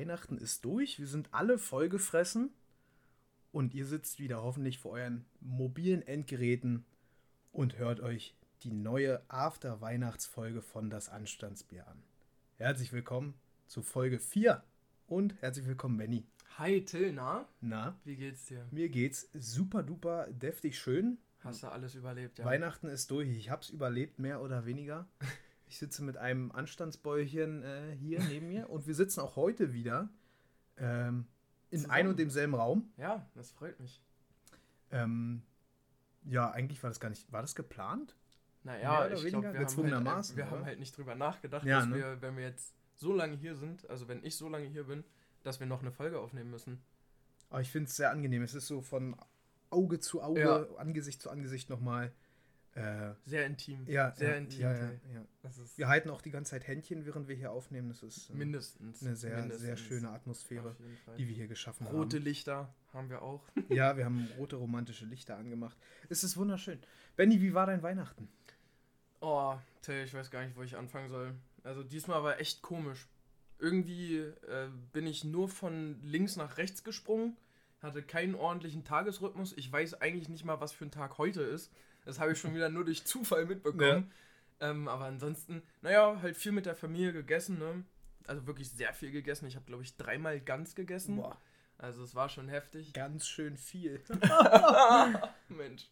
Weihnachten ist durch. Wir sind alle vollgefressen. Und ihr sitzt wieder hoffentlich vor euren mobilen Endgeräten und hört euch die neue After-Weihnachtsfolge von Das Anstandsbier an. Herzlich willkommen zu Folge 4 und herzlich willkommen, Benny. Hi Till, na? Na, Wie geht's dir? mir geht's super duper deftig schön. Hast du alles überlebt, ja? Weihnachten ist durch. Ich hab's überlebt, mehr oder weniger. Ich sitze mit einem Anstandsbäuerchen äh, hier neben mir und wir sitzen auch heute wieder ähm, in Zusammen. ein und demselben Raum. Ja, das freut mich. Ähm, ja, eigentlich war das gar nicht. War das geplant? Naja, oder ich glaube, wir, haben halt, wir haben halt nicht drüber nachgedacht, Ja, dass ne? wir, wenn wir jetzt so lange hier sind, also wenn ich so lange hier bin, dass wir noch eine Folge aufnehmen müssen. Aber ich finde es sehr angenehm. Es ist so von Auge zu Auge, Ja. Angesicht zu Angesicht nochmal. Äh, Sehr intim. ja, Sehr ja, intim. Ja, ja, Wir halten auch die ganze Zeit Händchen, während wir hier aufnehmen. Das ist äh, mindestens. eine sehr, mindestens. sehr schöne Atmosphäre, die wir hier geschaffen Rote haben. Lichter haben wir auch. Ja, wir haben rote romantische Lichter angemacht. Es ist wunderschön. Benny, wie war dein Weihnachten? Oh, Till, ich weiß gar nicht, wo ich anfangen soll. Also diesmal war echt komisch. Irgendwie äh, bin ich nur von links nach rechts gesprungen, hatte keinen ordentlichen Tagesrhythmus. Ich weiß eigentlich nicht mal, was für ein Tag heute ist. Das habe ich schon wieder nur durch Zufall mitbekommen. Ähm, aber ansonsten, naja, halt viel mit der Familie gegessen, ne? Also wirklich sehr viel gegessen. Ich habe, glaube ich, dreimal ganz gegessen. Boah, Also es war schon heftig. ganz schön viel. Mensch.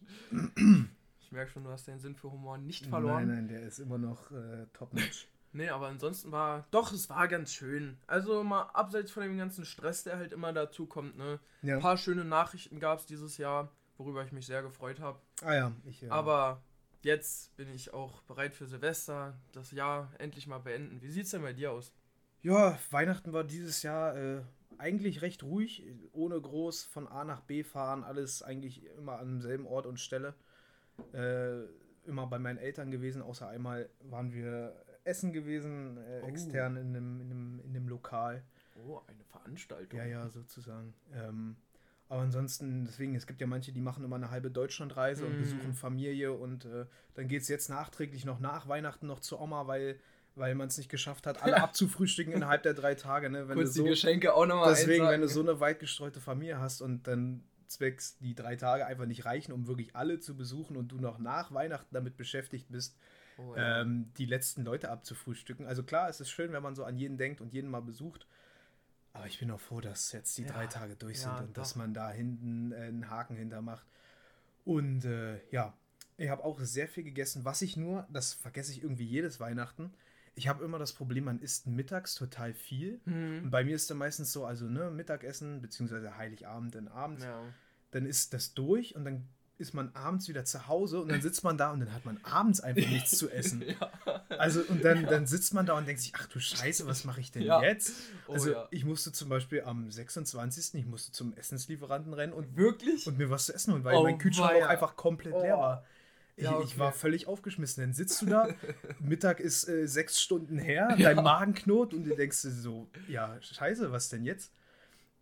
Ich merke schon, du hast deinen Sinn für Humor nicht verloren. Nein, nein, der ist immer noch äh, top-notch. Nee, aber ansonsten war. Doch, es war ganz schön. Also mal abseits von dem ganzen Stress, der halt immer dazu kommt, ne? Ja. Ein paar schöne Nachrichten gab es dieses Jahr, worüber ich mich sehr gefreut habe. Ah ja, ich. Äh, Aber jetzt bin ich auch bereit für Silvester, das Jahr endlich mal beenden. Wie sieht's denn bei dir aus? Ja, Weihnachten war dieses Jahr äh, eigentlich recht ruhig, ohne groß von A nach B fahren, alles eigentlich immer an demselben Ort und Stelle. Äh, immer bei meinen Eltern gewesen, außer einmal waren wir essen gewesen, äh, Oh. extern in einem, in, einem, in einem Lokal. Oh, eine Veranstaltung. Ja, ja, sozusagen. Ähm, aber ansonsten, deswegen, es gibt ja manche, die machen immer eine halbe Deutschlandreise und Mm. besuchen Familie und äh, dann geht es jetzt nachträglich noch nach Weihnachten noch zur Oma, weil, weil man es nicht geschafft hat, alle abzufrühstücken innerhalb der drei Tage. Ne? Wenn Kurz du die so, Geschenke auch nochmal deswegen, wenn du so eine weit gestreute Familie hast und dann zwecks die drei Tage einfach nicht reichen, um wirklich alle zu besuchen und du noch nach Weihnachten damit beschäftigt bist, Oh, ja. ähm, die letzten Leute abzufrühstücken. Also klar, es ist schön, wenn man so an jeden denkt und jeden mal besucht. Aber ich bin auch froh, dass jetzt die Ja, drei Tage durch sind ja, und dass doch. man da hinten äh, einen Haken hinter macht. Und äh, ja, ich habe auch sehr viel gegessen. Was ich nur, das vergesse ich irgendwie jedes Weihnachten. Ich habe immer das Problem, man isst mittags total viel. Und Hm. bei mir ist dann meistens so, also ne, Mittagessen, beziehungsweise Heiligabend, dann abends Ja. dann ist das durch und dann ist man abends wieder zu Hause und dann sitzt man da und dann hat man abends einfach nichts zu essen. ja. Also und dann, dann sitzt man da und denkt sich, ach du Scheiße, was mache ich denn Ja. jetzt? Oh, Also ja. ich musste zum Beispiel am 26. ich musste zum Essenslieferanten rennen und, Wirklich? und mir was zu essen holen, weil Oh, mein Kühlschrank auch einfach komplett leer Oh. war. Ich, Ja, ich war okay. völlig aufgeschmissen. Dann sitzt du da, Mittag ist äh, sechs Stunden her, dein Magen knurrt und du denkst so, ja, scheiße, was denn jetzt?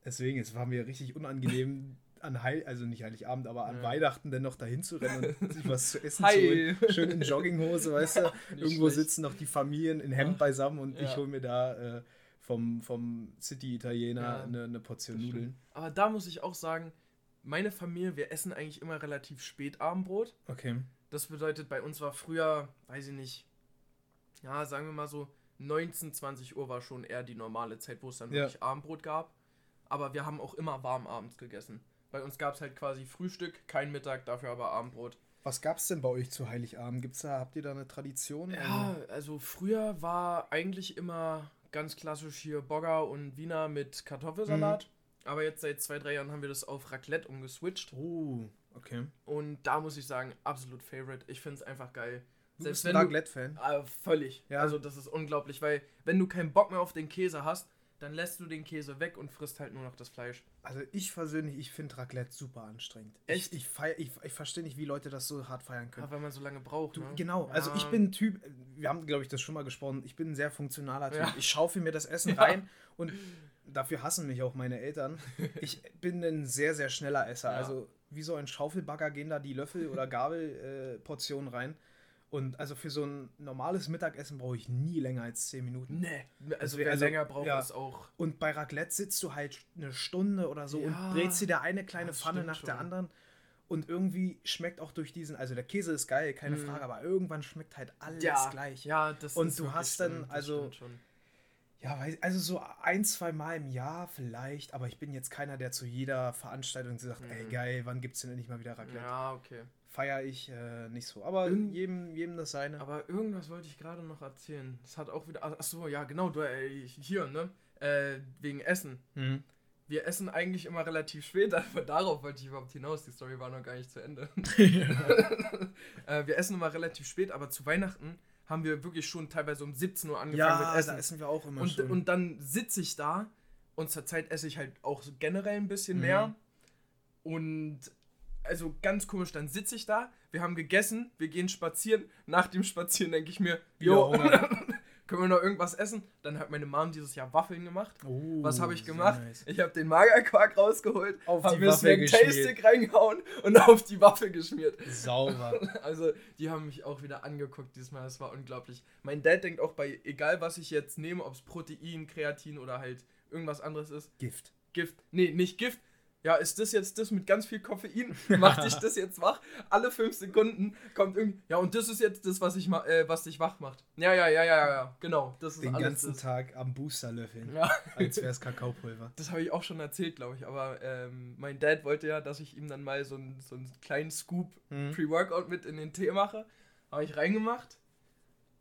Deswegen, es war mir richtig unangenehm, an Heil, also nicht Heiligabend, aber an Ja. Weihnachten dann noch dahin zu rennen und sich was zu essen zu holen. Schön in Jogginghose, weißt du? Nicht Irgendwo schlecht. sitzen noch die Familien in Hemd Ach, beisammen und ich ja. hole mir da äh, vom, vom City-Italiener Ja, eine, eine Portion Nudeln. Aber da muss ich auch sagen, meine Familie, wir essen eigentlich immer relativ spät Abendbrot. Okay. Das bedeutet, bei uns war früher, weiß ich nicht, ja, sagen wir mal so, 19, 20 Uhr war schon eher die normale Zeit, wo es dann Ja. wirklich Abendbrot gab. Aber wir haben auch immer warm abends gegessen. Bei uns gab es halt quasi Frühstück, kein Mittag, dafür aber Abendbrot. Was gab's denn bei euch zu Heiligabend? Gibt's da, habt ihr da eine Tradition? Ja, also früher war eigentlich immer ganz klassisch hier Bogger und Wiener mit Kartoffelsalat. Aber jetzt seit zwei, drei Jahren haben wir das auf Raclette umgeswitcht. Oh, okay. Und da muss ich sagen, absolut Favorite. Ich finde es einfach geil. Du Selbst bist ein Raclette-Fan. Ah, völlig. Ja. Also das ist unglaublich, weil wenn du keinen Bock mehr auf den Käse hast, dann lässt du den Käse weg und frisst halt nur noch das Fleisch. Also ich persönlich, ich finde Raclette super anstrengend. Echt? Ich, ich, feier- ich, ich verstehe nicht, wie Leute das so hart feiern können. Ja, weil man so lange braucht. Du, ne? genau, also ich Ja. bin ein Typ, wir haben, glaube ich, das schon mal gesprochen, ich bin ein sehr funktionaler Typ. Ja. Ich schaufel mir das Essen Ja. rein und dafür hassen mich auch meine Eltern. Ich bin ein sehr, sehr schneller Esser. Ja. Also wie so ein Schaufelbagger gehen da die Löffel- oder Gabelportionen äh, rein. Und also für so ein normales Mittagessen brauche ich nie länger als 10 Minuten. Nee, also Deswegen- wer also, länger braucht, ja. ist auch. Und bei Raclette sitzt du halt eine Stunde oder so Ja, und brätst dir da eine kleine das Pfanne stimmt nach der schon. anderen. Und irgendwie schmeckt auch durch diesen, also der Käse ist geil, keine Mhm. Frage, aber irgendwann schmeckt halt alles Ja, gleich. ja, das Und ist du hast dann, schlimm, das also- stimmt schon. Ja, also so ein, zwei Mal im Jahr vielleicht, aber ich bin jetzt keiner, der zu jeder Veranstaltung sagt, ey Mhm. geil, wann gibt's denn endlich mal wieder Raclette? Ja, okay. Feier ich äh, nicht so. Aber Irgend- jedem, jedem das seine. Aber irgendwas wollte ich gerade noch erzählen. Das hat auch wieder. Ach so, ja, genau, du, äh, hier, ne? Äh, wegen Essen. Mhm. Wir essen eigentlich immer relativ spät, aber darauf wollte ich überhaupt hinaus. Die Story war noch gar nicht zu Ende. äh, wir essen immer relativ spät, aber zu Weihnachten haben wir wirklich schon teilweise um 17 Uhr angefangen ja, mit Essen. essen wir auch immer und, schon. und dann sitze ich da und zur Zeit esse ich halt auch generell ein bisschen Mhm. mehr. Und also ganz komisch, dann sitze ich da, wir haben gegessen, wir gehen spazieren. Nach dem Spazieren denke ich mir, jo, können wir noch irgendwas essen? Dann hat meine Mom dieses Jahr Waffeln gemacht. Oh, Was habe ich gemacht? nice. Ich habe den Magerquark rausgeholt, Auf habe die mir Waffel Snack Tastic reingehauen und auf die Waffel geschmiert. Sauber. Also, die haben mich auch wieder angeguckt diesmal. Das war unglaublich. Mein Dad denkt auch bei, egal was ich jetzt nehme, ob es Protein, Kreatin oder halt irgendwas anderes ist, Gift. Gift. Nee, nicht Gift. Ja, ist das jetzt das mit ganz viel Koffein? Macht dich das jetzt wach? Alle fünf Sekunden kommt irgendwie. Ja, und das ist jetzt das, was, ich äh, was dich wach macht. Ja, ja, ja, ja, ja. Genau. Das ist Den ganzen das. Tag am Booster löffeln. Ja. Als wäre es Kakaopulver. Das habe ich auch schon erzählt, glaube ich. Aber ähm, mein Dad wollte ja, dass ich ihm dann mal so einen, so einen kleinen Scoop Mhm. Pre-Workout mit in den Tee mache. Habe ich reingemacht.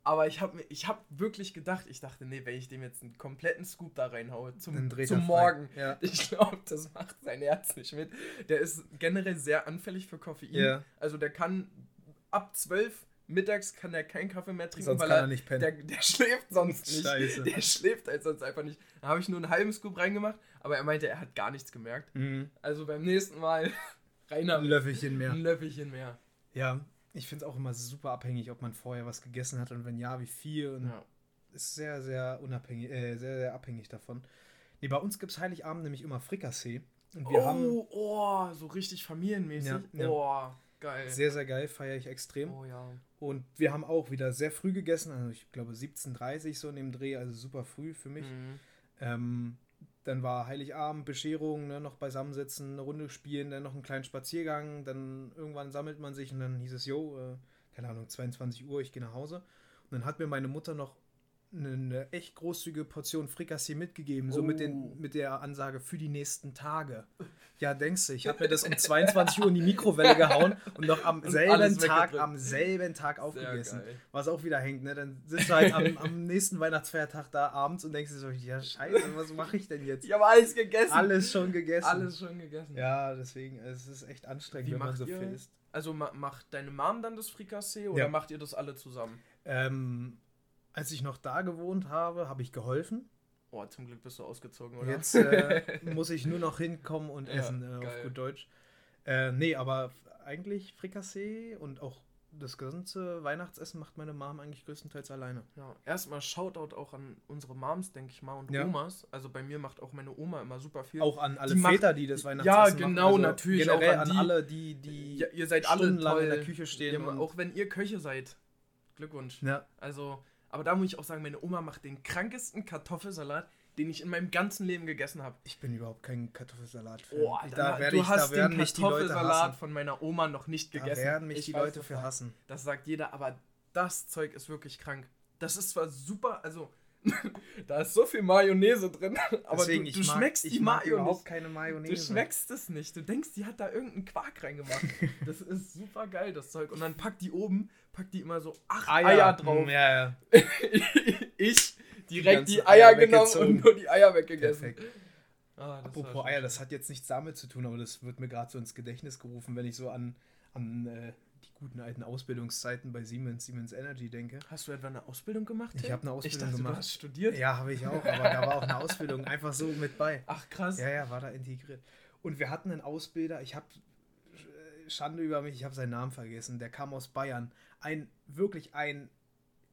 Aber ich habe ich hab wirklich gedacht, ich dachte, nee, wenn ich dem jetzt einen kompletten Scoop da reinhaue zum, zum. Morgen, Ja. ich glaube, das macht sein Herz nicht mit. Der ist generell sehr anfällig für Koffein. Ja. Also der kann ab 12 mittags kann er keinen Kaffee mehr trinken, Sonst weil kann er, er nicht pennen. der, der schläft sonst nicht. Scheiße. Der schläft halt sonst einfach nicht. Da habe ich nur einen halben Scoop reingemacht, aber er meinte, er hat gar nichts gemerkt. Mhm. Also beim nächsten Mal reiner Ein Löffelchen mehr. ein Löffelchen mehr. Ja, ich finde es auch immer super abhängig, ob man vorher was gegessen hat und wenn ja, wie viel. Und Ja. ist sehr, sehr unabhängig, äh, sehr, sehr abhängig davon. Nee, bei uns gibt es Heiligabend nämlich immer Frikassee. Und wir haben oh, oh, so richtig familienmäßig. Ja, ja. Oh, geil. sehr, sehr geil, feiere ich extrem. oh ja. Und wir haben auch wieder sehr früh gegessen, also ich glaube 17.30 so in dem Dreh, also super früh für mich. Mhm. Ähm, dann war Heiligabend, Bescherung, ne, noch beisammensitzen, eine Runde spielen, dann noch einen kleinen Spaziergang, dann irgendwann sammelt man sich und dann hieß es, jo, äh, keine Ahnung, 22 Uhr, ich gehe nach Hause. Und dann hat mir meine Mutter noch eine, echt großzügige Portion Frikassee mitgegeben, so mit, Oh. den, mit der Ansage für die nächsten Tage. Ja, denkst du, ich habe mir das um 22 Uhr in die Mikrowelle gehauen und noch am Und selben Tag, am selben Tag aufgegessen. Was auch wieder hängt, ne? Dann sitzt du halt am, am nächsten Weihnachtsfeiertag da abends und denkst dir so, ja, scheiße, was mache ich denn jetzt? Ich habe alles gegessen. Alles schon gegessen. Alles schon gegessen. Ja, deswegen, es ist echt anstrengend, Wie wenn man so ihr- viel isst. Also ma macht deine Mom dann das Frikassee oder Ja. macht ihr das alle zusammen? Ähm, als ich noch da gewohnt habe, habe ich geholfen. Oh, zum Glück bist du ausgezogen, oder? Jetzt äh, muss ich nur noch hinkommen und Ja, essen, äh, auf gut Deutsch. Äh, nee, aber eigentlich Frikassee und auch das ganze Weihnachtsessen macht meine Mom eigentlich größtenteils alleine. Ja, erstmal Shoutout auch an unsere Moms, denke ich mal, und Ja. Omas. Also bei mir macht auch meine Oma immer super viel. Auch an alle Die macht- Väter, die das Weihnachtsessen Ja, machen. genau, natürlich, Generell auch an an, die- alle, die, die ja, ihr seid alle toll. in der Küche stehen. Ja, auch wenn ihr Köche seid. Glückwunsch. ja, Also, aber da muss ich auch sagen, meine Oma macht den krankesten Kartoffelsalat, den ich in meinem ganzen Leben gegessen habe. ich bin überhaupt kein Kartoffelsalat. Oh, da werde du ich, hast da werden den mich die Leute Kartoffelsalat von meiner Oma noch nicht Da gegessen. werden mich Ich die weiß Leute für hassen. Das sagt jeder, aber das Zeug ist wirklich krank. Das ist zwar super, also da ist so viel Mayonnaise drin, aber Deswegen, du, ich du mag, schmeckst ich die mag Mayo überhaupt nicht. keine Mayonnaise. Du schmeckst es nicht. Du denkst, die hat da irgendeinen Quark reingemacht. Das ist super geil, das Zeug. Und dann packt die oben, packt die immer so acht Eier, Eier, drauf. Mm, Ja, ja. ich direkt Die die, Eier Eier genommen und nur die Eier weggegessen. Perfekt. Ah, Apropos Eier, das hat jetzt nichts damit zu tun, aber das wird mir gerade so ins Gedächtnis gerufen, wenn ich so an, an äh, guten alten Ausbildungszeiten bei Siemens, Siemens Energy denke. Hast du etwa eine Ausbildung gemacht? Ich habe eine Ausbildung ich dachte, gemacht. Du hast studiert? Ja, habe ich auch, aber da war auch eine Ausbildung einfach so mit bei. Ach krass. Ja, ja, war da integriert. Und wir hatten einen Ausbilder, ich habe Schande über mich, ich habe seinen Namen vergessen, der kam aus Bayern. Ein, wirklich ein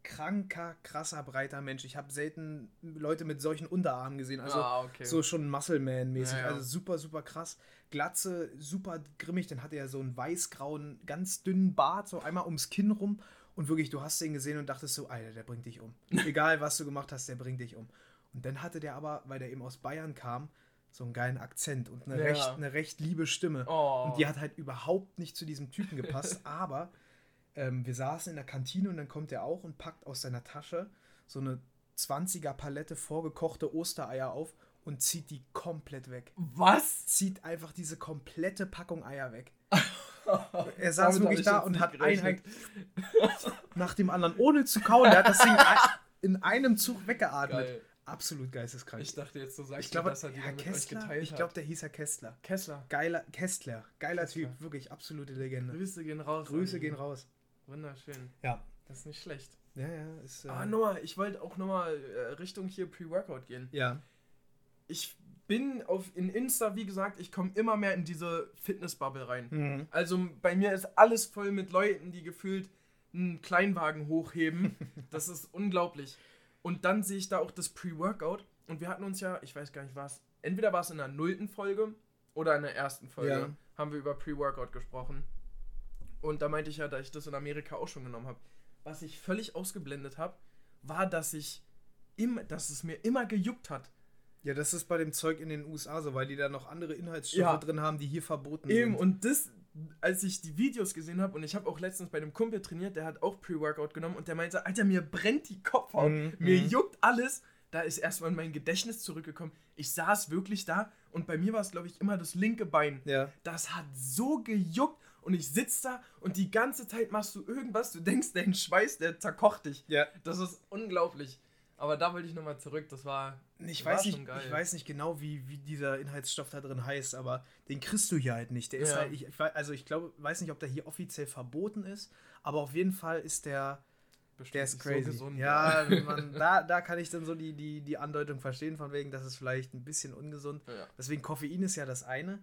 kranker, krasser, breiter Mensch. Ich habe selten Leute mit solchen Unterarmen gesehen. Also ah, okay. so schon Muscle-Man-mäßig. Ja, ja. Also super, super krass. Glatze, super grimmig. Dann hatte er so einen weiß-grauen, ganz dünnen Bart, so einmal ums Kinn rum. Und wirklich, du hast den gesehen und dachtest so, Alter, der bringt dich um. Egal, was du gemacht hast, der bringt dich um. Und dann hatte der aber, weil der eben aus Bayern kam, so einen geilen Akzent und eine, Ja. recht, eine recht liebe Stimme. Oh. Und die hat halt überhaupt nicht zu diesem Typen gepasst. aber ähm, wir saßen in der Kantine und dann kommt er auch und packt aus seiner Tasche so eine 20er Palette vorgekochte Ostereier auf und zieht die komplett weg. Was? Zieht einfach diese komplette Packung Eier weg. Er saß Damit wirklich ich da und hat ein gerechnet. nach dem anderen, ohne zu kauen. Der hat das Ding ein- in einem Zug weggeatmet. Geil. Absolut geisteskrank. Ich dachte jetzt, du sagst Ich glaube, dass er die dann mit euch Kessler, geteilt ich glaube, der hieß Herr Kessler. Kessler. Geiler, Kästler. Geiler Kessler. Typ, wirklich absolute Legende. Grüße gehen raus. Grüße gehen raus. Wunderschön. Ja. Das ist nicht schlecht. Ja, ja, ist. Äh, Ah, nochmal, ich wollte auch nochmal äh, Richtung hier Pre-Workout gehen. ja. Ich bin auf in Insta, wie gesagt, ich komme immer mehr in diese Fitnessbubble rein. Mhm. Also bei mir ist alles voll mit Leuten, die gefühlt einen Kleinwagen hochheben. Das ist unglaublich. Und dann sehe ich da auch das Pre-Workout. Und wir hatten uns ja, ich weiß gar nicht was, entweder war es in der nullten Folge oder in der ersten Folge, Ja. haben wir über Pre-Workout gesprochen. Und da meinte ich ja, dass ich das in Amerika auch schon genommen habe. Was ich völlig ausgeblendet habe, war, dass ich im, dass es mir immer gejuckt hat. Ja, das ist bei dem Zeug in den USA so, weil die da noch andere Inhaltsstoffe Ja. drin haben, die hier verboten Eben, sind. und das, als ich die Videos gesehen habe, und ich habe auch letztens bei einem Kumpel trainiert, der hat auch Pre-Workout genommen und der meinte, Alter, mir brennt die Kopfhaut, Mhm, mir mhm. juckt alles. Da ist erstmal mein Gedächtnis zurückgekommen. Ich saß wirklich da und bei mir war es, glaube ich, immer das linke Bein. Ja. Das hat so gejuckt und ich sitze da und die ganze Zeit machst du irgendwas, du denkst, dein Schweiß, der zerkocht dich. Ja. Das ist unglaublich. Aber da wollte ich nochmal zurück, das war. Ich war weiß, nicht, geil. ich weiß nicht genau, wie, wie dieser Inhaltsstoff da drin heißt, aber den kriegst du hier halt nicht. Der ist Ja. halt, ich, also ich glaube, weiß nicht, ob der hier offiziell verboten ist, aber auf jeden Fall ist der, bestimmt der ist crazy. So gesund, ja, man, da, da kann ich dann so die, die, die Andeutung verstehen, von wegen, das ist vielleicht ein bisschen ungesund. Ja. Deswegen Koffein ist ja das eine,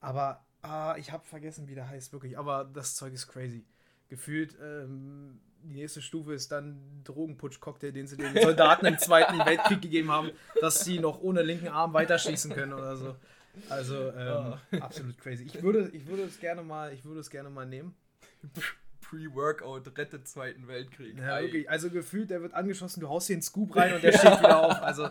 aber ah, ich habe vergessen, wie der heißt, wirklich. Aber das Zeug ist crazy. Gefühlt, ähm, die nächste Stufe ist dann Drogenputsch-Cocktail, den sie den Soldaten im Zweiten Weltkrieg gegeben haben, dass sie noch ohne linken Arm weiterschießen können oder so. Also ähm, absolut crazy. Ich würde, ich würde es gerne mal, ich würde es gerne mal nehmen. Pre-Workout rettet Zweiten Weltkrieg. Ja, wirklich. Also gefühlt, der wird angeschossen, du haust hier einen Scoop rein und der steht wieder auf. Also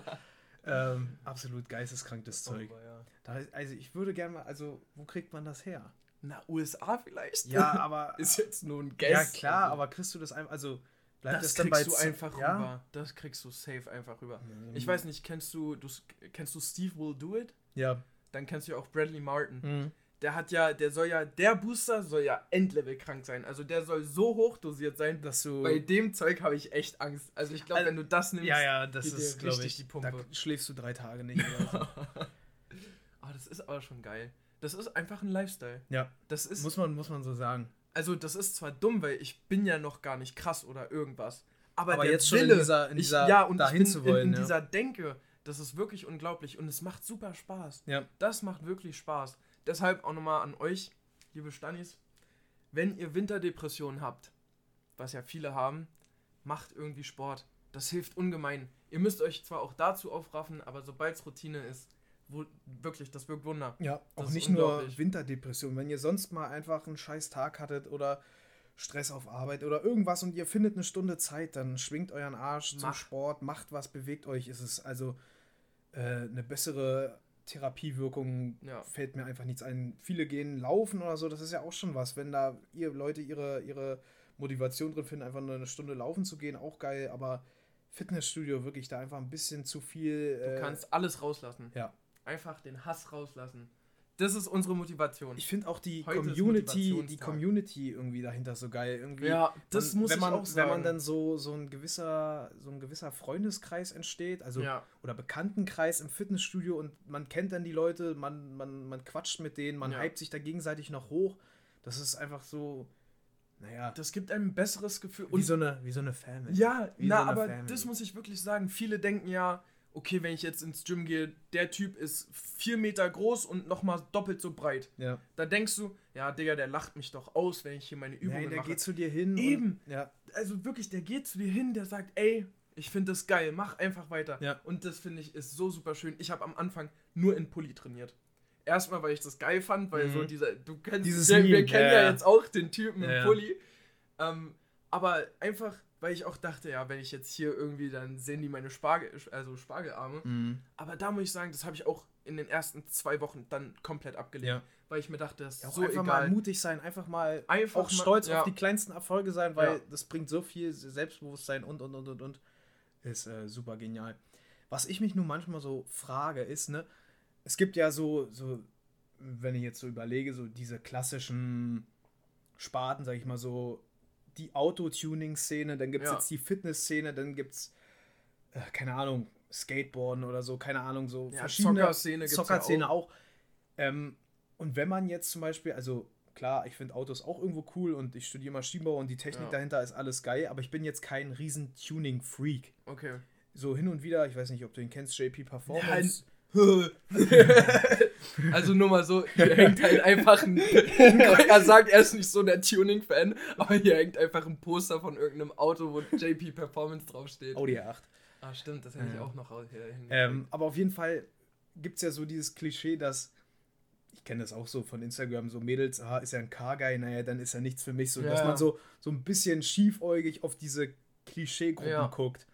ähm, absolut geisteskrankes Zeug. Aber ja. Da, also ich würde gerne mal, also wo kriegt man das her? Na, USA vielleicht? Ja, aber Ist jetzt nur ein Guess. ja klar, also. aber kriegst du das einfach, also bleibt das das, dann kriegst bei du einfach ja? rüber. Das kriegst du safe einfach rüber. Mhm. Ich weiß nicht, kennst du, du kennst du Steve Will Do It? Ja. Dann kennst du ja auch Bradley Martin. Mhm. Der hat ja, der soll ja, der Booster soll ja Endlevel krank sein. Also der soll so hoch dosiert sein. Dass du Bei dem Zeug habe ich echt Angst. Also ich glaube, Also, wenn du das nimmst, ja, ja, das ist, glaube ich, die Pumpe. da schläfst du drei Tage nicht. Oder so. Ah, das ist aber schon geil. Das ist einfach ein Lifestyle. ja, Das ist, muss man, muss man so sagen. also das ist zwar dumm, weil ich bin ja noch gar nicht krass oder irgendwas. Aber, Aber der jetzt schon in Wille, dieser- in ich, dieser- ja, und dahin ich zu wollen, in, in ja. dieser Denke, das ist wirklich unglaublich und es macht super Spaß. Ja. Das macht wirklich Spaß. Deshalb auch nochmal an euch, liebe Stanis, wenn ihr Winterdepressionen habt, was ja viele haben, macht irgendwie Sport. Das hilft ungemein. Ihr müsst euch zwar auch dazu aufraffen, aber sobald es Routine ist, wo, wirklich, das wirkt Wunder. Ja, Das auch nicht nur. Winterdepression. Wenn ihr sonst mal einfach einen scheiß Tag hattet oder Stress auf Arbeit oder irgendwas und ihr findet eine Stunde Zeit, dann schwingt euren Arsch zum Mach. Sport, macht was, bewegt euch. Es ist also äh, eine bessere Therapiewirkung Ja. fällt mir einfach nichts ein. Viele gehen laufen oder so, das ist ja auch schon was. Wenn da ihr Leute ihre, ihre Motivation drin finden, einfach nur eine Stunde laufen zu gehen, auch geil, aber Fitnessstudio wirklich da einfach ein bisschen zu viel. Du äh, kannst alles rauslassen. ja. Einfach den Hass rauslassen. Das ist unsere Motivation. Ich finde auch die Heute Community, die. Community irgendwie dahinter so geil. Irgendwie ja, das man, muss wenn ich man, auch sagen. Wenn man dann so, so ein gewisser, so ein gewisser Freundeskreis entsteht, also ja, oder Bekanntenkreis im Fitnessstudio und man kennt dann die Leute, man, man, man quatscht mit denen, man Ja. hypt sich da gegenseitig noch hoch. Das ist einfach so, naja, das gibt einem ein besseres Gefühl. wie, so eine, wie so eine Family. Ja, Wie na, so aber Family. das muss ich wirklich sagen. Viele denken ja, okay, wenn ich jetzt ins Gym gehe, der Typ ist vier Meter groß und nochmal doppelt so breit. Ja. Da denkst du, ja, Digga, der lacht mich doch aus, wenn ich hier meine Übungen Nein, der mache. geht zu dir hin. Eben. Und, ja. also wirklich, der geht zu dir hin, der sagt, ey, ich finde das geil, mach einfach weiter. Ja. Und das finde ich ist so super schön. Ich habe am Anfang nur in Pulli trainiert. Erstmal, weil ich das geil fand, weil Mhm. so dieser, du kennst, Dieses wir, wir kennen ja, ja, ja. jetzt auch den Typen Ja, im ja. Pulli. Ähm, Aber einfach, weil ich auch dachte, ja, wenn ich jetzt hier irgendwie, dann sehen die meine Spargel, also Spargelarme. Mhm. Aber da muss ich sagen, das habe ich auch in den ersten zwei Wochen dann komplett abgelehnt. Ja. Weil ich mir dachte, das ist Ja, auch so einfach egal. mal mutig sein, einfach mal Einfach auch mal- stolz ja. auf die kleinsten Erfolge sein, weil das bringt so viel Selbstbewusstsein und und und und und. Ist äh, super genial. Was ich mich nun manchmal so frage, ist, ne, es gibt ja so, so, wenn ich jetzt so überlege, so diese klassischen Sparten, sag ich mal so, die Autotuning-Szene, dann gibt es Ja. jetzt die Fitness-Szene, dann gibt es, äh, keine Ahnung, Skateboarden oder so, keine Ahnung, so Ja, verschiedene Zockerszene gibt's ja auch. auch. Ähm, und wenn man jetzt zum Beispiel, also klar, ich finde Autos auch irgendwo cool und ich studiere Maschinenbau und die Technik Ja. dahinter ist alles geil, aber ich bin jetzt kein riesen Tuning-Freak. Okay. So hin und wieder, ich weiß nicht, ob du ihn kennst, JP Performance. also nur mal so, hier hängt halt einfach ein. er sagt, er ist nicht so der Tuning-Fan, aber hier hängt einfach ein Poster von irgendeinem Auto, wo JP Performance draufsteht. Audi A8. Ah, stimmt, das hätte ich Ja. auch noch hier. Ähm, aber auf jeden Fall gibt es ja so dieses Klischee, dass, ich kenne das auch so von Instagram, so Mädels, ah, ist ja ein Car-Guy, naja, dann ist er nichts für mich. So, dass Ja. man so, so ein bisschen schiefäugig auf diese Klischeegruppen Ja. guckt.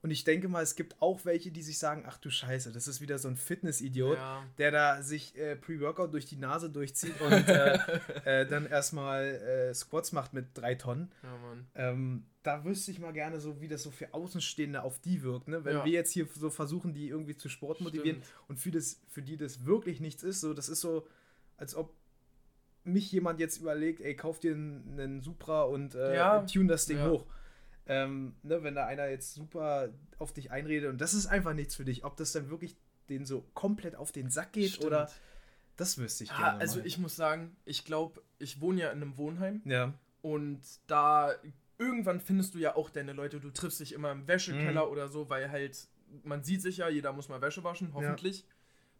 Und ich denke mal, es gibt auch welche, die sich sagen, ach du Scheiße, das ist wieder so ein Fitness-Idiot, Ja. der da sich äh, Pre-Workout durch die Nase durchzieht und äh, äh, dann erstmal äh, Squats macht mit drei Tonnen. ja. Ähm, da wüsste ich mal gerne so, wie das so für Außenstehende auf die wirkt. Ne? Wenn Ja. wir jetzt hier so versuchen, die irgendwie zu Sport motivieren Stimmt. und für, das, für die das wirklich nichts ist, so, das ist so, als ob mich jemand jetzt überlegt, ey, kauf dir einen, einen Supra und äh, tune das Ding hoch. Ähm, ne, wenn da einer jetzt super auf dich einredet und das ist einfach nichts für dich, ob das dann wirklich den so komplett auf den Sack geht Stimmt. oder das wüsste ich Ja, gerne. also mal. ich muss sagen, ich glaube, ich wohne ja in einem Wohnheim Ja. und da irgendwann findest du ja auch deine Leute, du triffst dich immer im Wäschekeller Mhm. oder so, weil halt, man sieht sich ja, jeder muss mal Wäsche waschen, hoffentlich.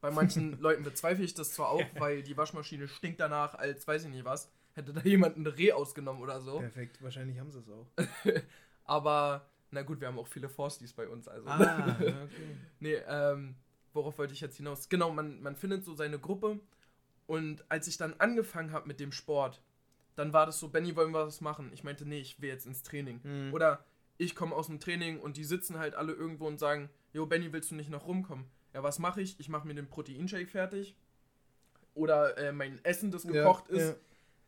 Bei manchen Leuten bezweifle ich das zwar auch, weil die Waschmaschine stinkt danach, als weiß ich nicht was. Hätte da jemand ein Reh ausgenommen oder so. Perfekt, wahrscheinlich haben sie es auch. Aber, na gut, wir haben auch viele Forsties bei uns, also. Ah, okay. Nee, ähm, worauf wollte ich jetzt hinaus? Genau, man, man findet so seine Gruppe und als ich dann angefangen habe mit dem Sport, dann war das so, Benny, wollen wir was machen? Ich meinte, nee, ich will jetzt ins Training. Mhm. Oder ich komme aus dem Training und die sitzen halt alle irgendwo und sagen, Jo, Benny, willst du nicht noch rumkommen? Ja, was mache ich? Ich mache mir den Proteinshake fertig. Oder äh, mein Essen, das gekocht Ja, ist, ja.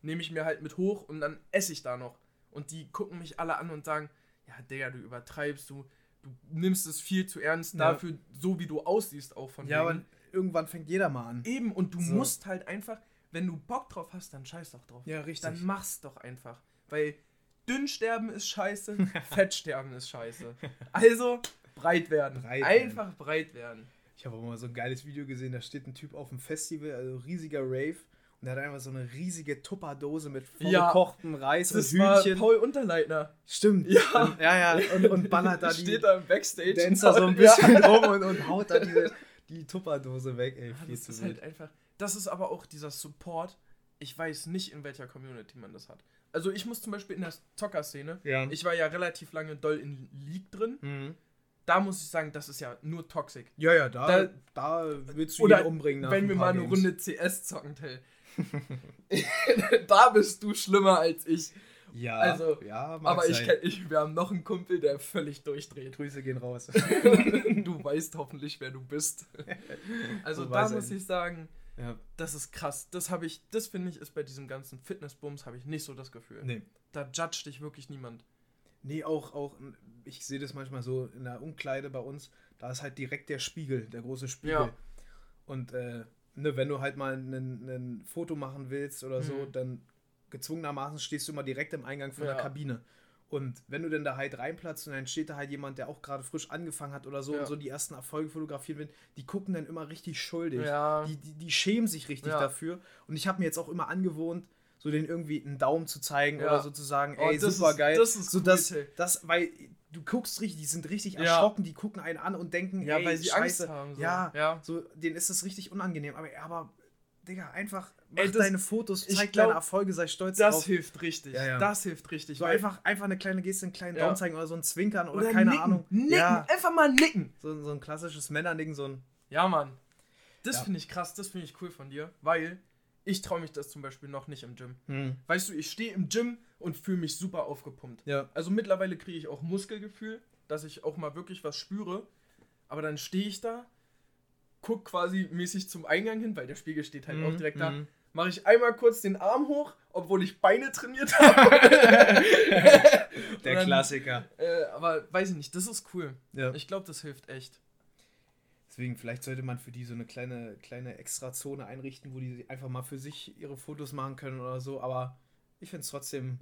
nehme ich mir halt mit hoch und dann esse ich da noch. Und die gucken mich alle an und sagen, ja, Digga, du übertreibst, du, du nimmst es viel zu ernst Ja. dafür, so wie du aussiehst auch von Ja, wegen. aber irgendwann fängt jeder mal an. Eben, und du So. musst halt einfach, wenn du Bock drauf hast, dann scheiß doch drauf. Ja, richtig. Dann mach's doch einfach. Weil dünn sterben ist scheiße, fett sterben ist scheiße. Also breit werden. Breit einfach breit werden. Ich habe auch mal so ein geiles Video gesehen, da steht ein Typ auf dem Festival, also riesiger Rave, und der hat einfach so eine riesige Tupperdose mit Ja. vorgekochten Reis Das und war Hühnchen. Paul Unterleitner. Stimmt. Ja. Und, ja, ja. Und, und ballert da die Steht da im Backstage. Dancer so ein bisschen rum und, und haut da diese, die Tupperdose weg, ey. Ja, Viel das zu ist halt einfach. Das ist aber auch dieser Support. Ich weiß nicht, in welcher Community man das hat. Also ich muss zum Beispiel in der Zocker-Szene, Ja. ich war ja relativ lange doll in League drin. Mhm. Da muss ich sagen, das ist ja nur Toxic. Ja, ja, da, Da- da, willst du jeden umbringen. wenn wir mal eine Games. Runde CS zocken, Till. da bist du schlimmer als ich. Ja, also, ja, Aber ich, kenn, ich, wir haben noch einen Kumpel, der völlig durchdreht. Grüße gehen raus. du weißt hoffentlich, wer du bist. Also So da muss ich sagen, ja. das ist krass. Das habe ich, das finde ich, ist bei diesem ganzen Fitnessbums habe ich nicht so das Gefühl. Nee. Da judgt dich wirklich niemand. Nee, auch, auch, ich sehe das manchmal so in der Umkleide bei uns, da ist halt direkt der Spiegel, der große Spiegel. Ja. Und äh, ne, wenn du halt mal ein Foto machen willst oder so, Mhm. dann gezwungenermaßen stehst du immer direkt im Eingang von Ja. der Kabine. Und wenn du denn da halt reinplatzt und dann steht da halt jemand, der auch gerade frisch angefangen hat oder so Ja. und so die ersten Erfolge fotografieren will, die gucken dann immer richtig schuldig. Ja. Die, die, die schämen sich richtig dafür. Und ich habe mir jetzt auch immer angewohnt, so den irgendwie einen Daumen zu zeigen Ja. oder so zu sagen, Oh, ey, das super ist- geil. das ist so cool, dass, Till. das, weil du guckst richtig, die sind richtig Ja. erschrocken, die gucken einen an und denken, Ja, ey, weil sie Scheiße. Angst haben. So. Ja, ja. so, denen ist es richtig unangenehm. Aber, aber Digga, einfach mach Ey, das- deine Fotos, ich zeig glaub, deine Erfolge, sei stolz Das drauf. hilft richtig. Ja, ja. Das hilft richtig. So einfach, einfach eine kleine Geste, einen kleinen Ja. Daumen zeigen oder so ein Zwinkern oder, oder keine nicken, Ahnung. Nicken. Ja, Einfach mal nicken. so, so ein klassisches Männernicken, so ein. Ja, Mann. Das finde ich krass, das finde ich cool von dir, weil Ich traue mich das zum Beispiel noch nicht im Gym. Hm. Weißt du, ich stehe im Gym und fühle mich super aufgepumpt. Ja. Also mittlerweile kriege ich auch Muskelgefühl, dass ich auch mal wirklich was spüre. Aber dann stehe ich da, guck quasi mäßig zum Eingang hin, weil der Spiegel steht halt auch Mhm, direkt da. mhm. Mache ich einmal kurz den Arm hoch, obwohl ich Beine trainiert habe. Der dann- Klassiker. äh, aber weiß ich nicht, das ist cool. Ja. Ich glaube, das hilft echt. Deswegen, vielleicht sollte man für die so eine kleine, kleine Extrazone einrichten, wo die einfach mal für sich ihre Fotos machen können oder so. Aber ich finde es trotzdem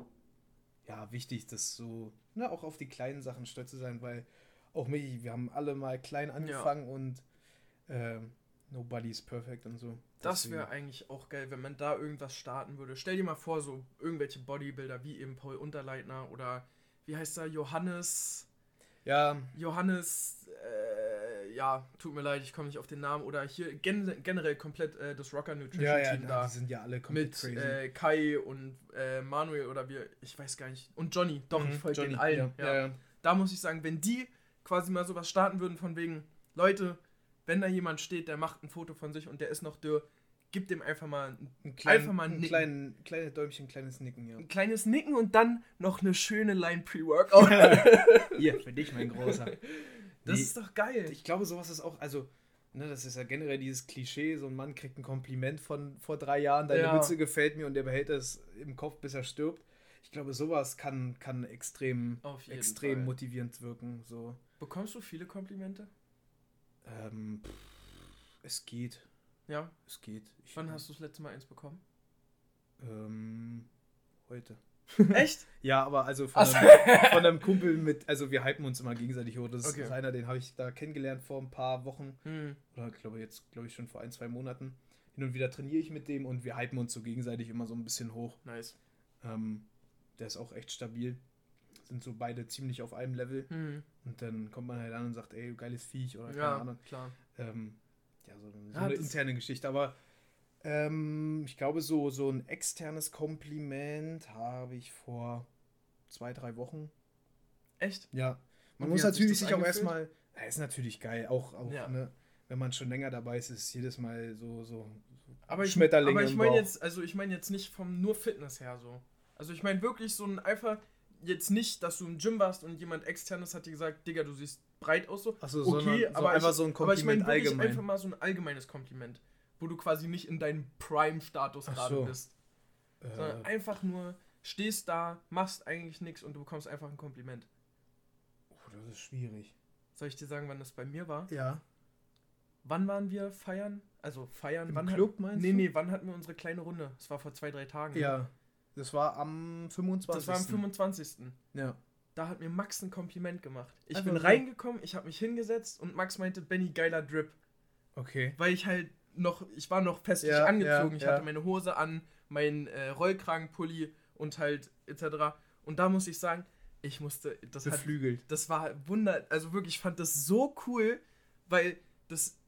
ja, wichtig, das so, ne, auch auf die kleinen Sachen stolz zu sein, weil auch mich, wir haben alle mal klein angefangen und ähm, nobody's perfect und so. Das wäre eigentlich auch geil, wenn man da irgendwas starten würde. Stell dir mal vor, so irgendwelche Bodybuilder wie eben Paul Unterleitner oder wie heißt er, Johannes. Ja, Johannes, äh, ja, tut mir leid, ich komme nicht auf den Namen. Oder hier gen generell komplett äh, das Rocker Nutrition ja, ja, Team na, da. die sind ja alle komplett Mit crazy. äh, Kai und äh, Manuel oder wir, ich weiß gar nicht. Und Johnny, doch, Mhm, ich folge Johnny, den allen. Ja. Da muss ich sagen, wenn die quasi mal sowas starten würden, von wegen, Leute, wenn da jemand steht, der macht ein Foto von sich und der ist noch dürr, gib dem einfach mal ein, Ein, klein, Einfach mal ein nicken. klein, kleines Däumchen, kleines Nicken, ja. ein kleines Nicken und dann noch eine schöne Line Pre-Workout. Hier, für dich, mein Großer. Das Nee, ist doch geil. ich glaube, sowas ist auch, also, ne, das ist ja generell dieses Klischee, so ein Mann kriegt ein Kompliment von vor drei Jahren, deine Ja. Mütze gefällt mir und der behält es im Kopf, bis er stirbt. Ich glaube, sowas kann, kann extrem, extrem Fall. motivierend wirken. So. Bekommst du viele Komplimente? Ähm, pff, es geht. Ja. Es geht. Ich, Wann hast du das letzte Mal eins bekommen? Ähm, heute. Echt? Ja, aber also von einem, von einem Kumpel mit, also wir hypen uns immer gegenseitig hoch. Das Okay. ist einer, den habe ich da kennengelernt vor ein paar Wochen. Hm. Oder ich glaube jetzt, glaube ich, schon vor ein, zwei Monaten. Hin und wieder trainiere ich mit dem und wir hypen uns so gegenseitig immer so ein bisschen hoch. Nice. Ähm, der ist auch echt stabil. Sind so beide ziemlich auf einem Level. Hm. Und dann kommt man halt an und sagt, ey, geiles Viech oder keine Ja, Ahnung. klar. Ähm, ja, so, so Ja, eine interne Geschichte. Aber ähm, ich glaube, so, so ein externes Kompliment habe ich vor zwei, drei Wochen. Echt? Ja. Man muss sich natürlich das sich auch erstmal. Ja, ist natürlich geil. Auch, auch Ja. ne, wenn man schon länger dabei ist, ist es jedes Mal so, so, so Aber ich, Schmetterlinge aber ich meine jetzt, also ich meine jetzt nicht vom nur Fitness her so. Also ich meine wirklich so ein einfach jetzt nicht, dass du im Gym warst und jemand externes hat dir gesagt, Digga, du siehst breit aus so. Achso, Okay, so aber einfach ich, so ein aber ich meine Kompliment wirklich allgemein. einfach mal so ein allgemeines Kompliment, wo du quasi nicht in deinem Prime-Status gerade so. bist, sondern äh, einfach nur stehst da, machst eigentlich nichts und du bekommst einfach ein Kompliment. oh, das ist schwierig. Soll ich dir sagen, wann das bei mir war? Ja. Wann waren wir feiern? Also feiern, Im wann Club hat, meinst Nee, du? nee, wann hatten wir unsere kleine Runde? Das war vor zwei, drei Tagen. ne? Ja. Das war am 25. Das war am 25. Ja. Da hat mir Max ein Kompliment gemacht. Ich Einfach bin so. reingekommen, ich habe mich hingesetzt und Max meinte, Benny, geiler Drip. Okay. Weil ich halt noch, ich war noch festlich Ja, angezogen. ja, ich hatte meine Hose an, meinen äh, Rollkragenpulli und halt etc. Und da muss ich sagen, ich musste, das hat, Beflügelt. das war wunder, also wirklich, ich fand das so cool, weil das,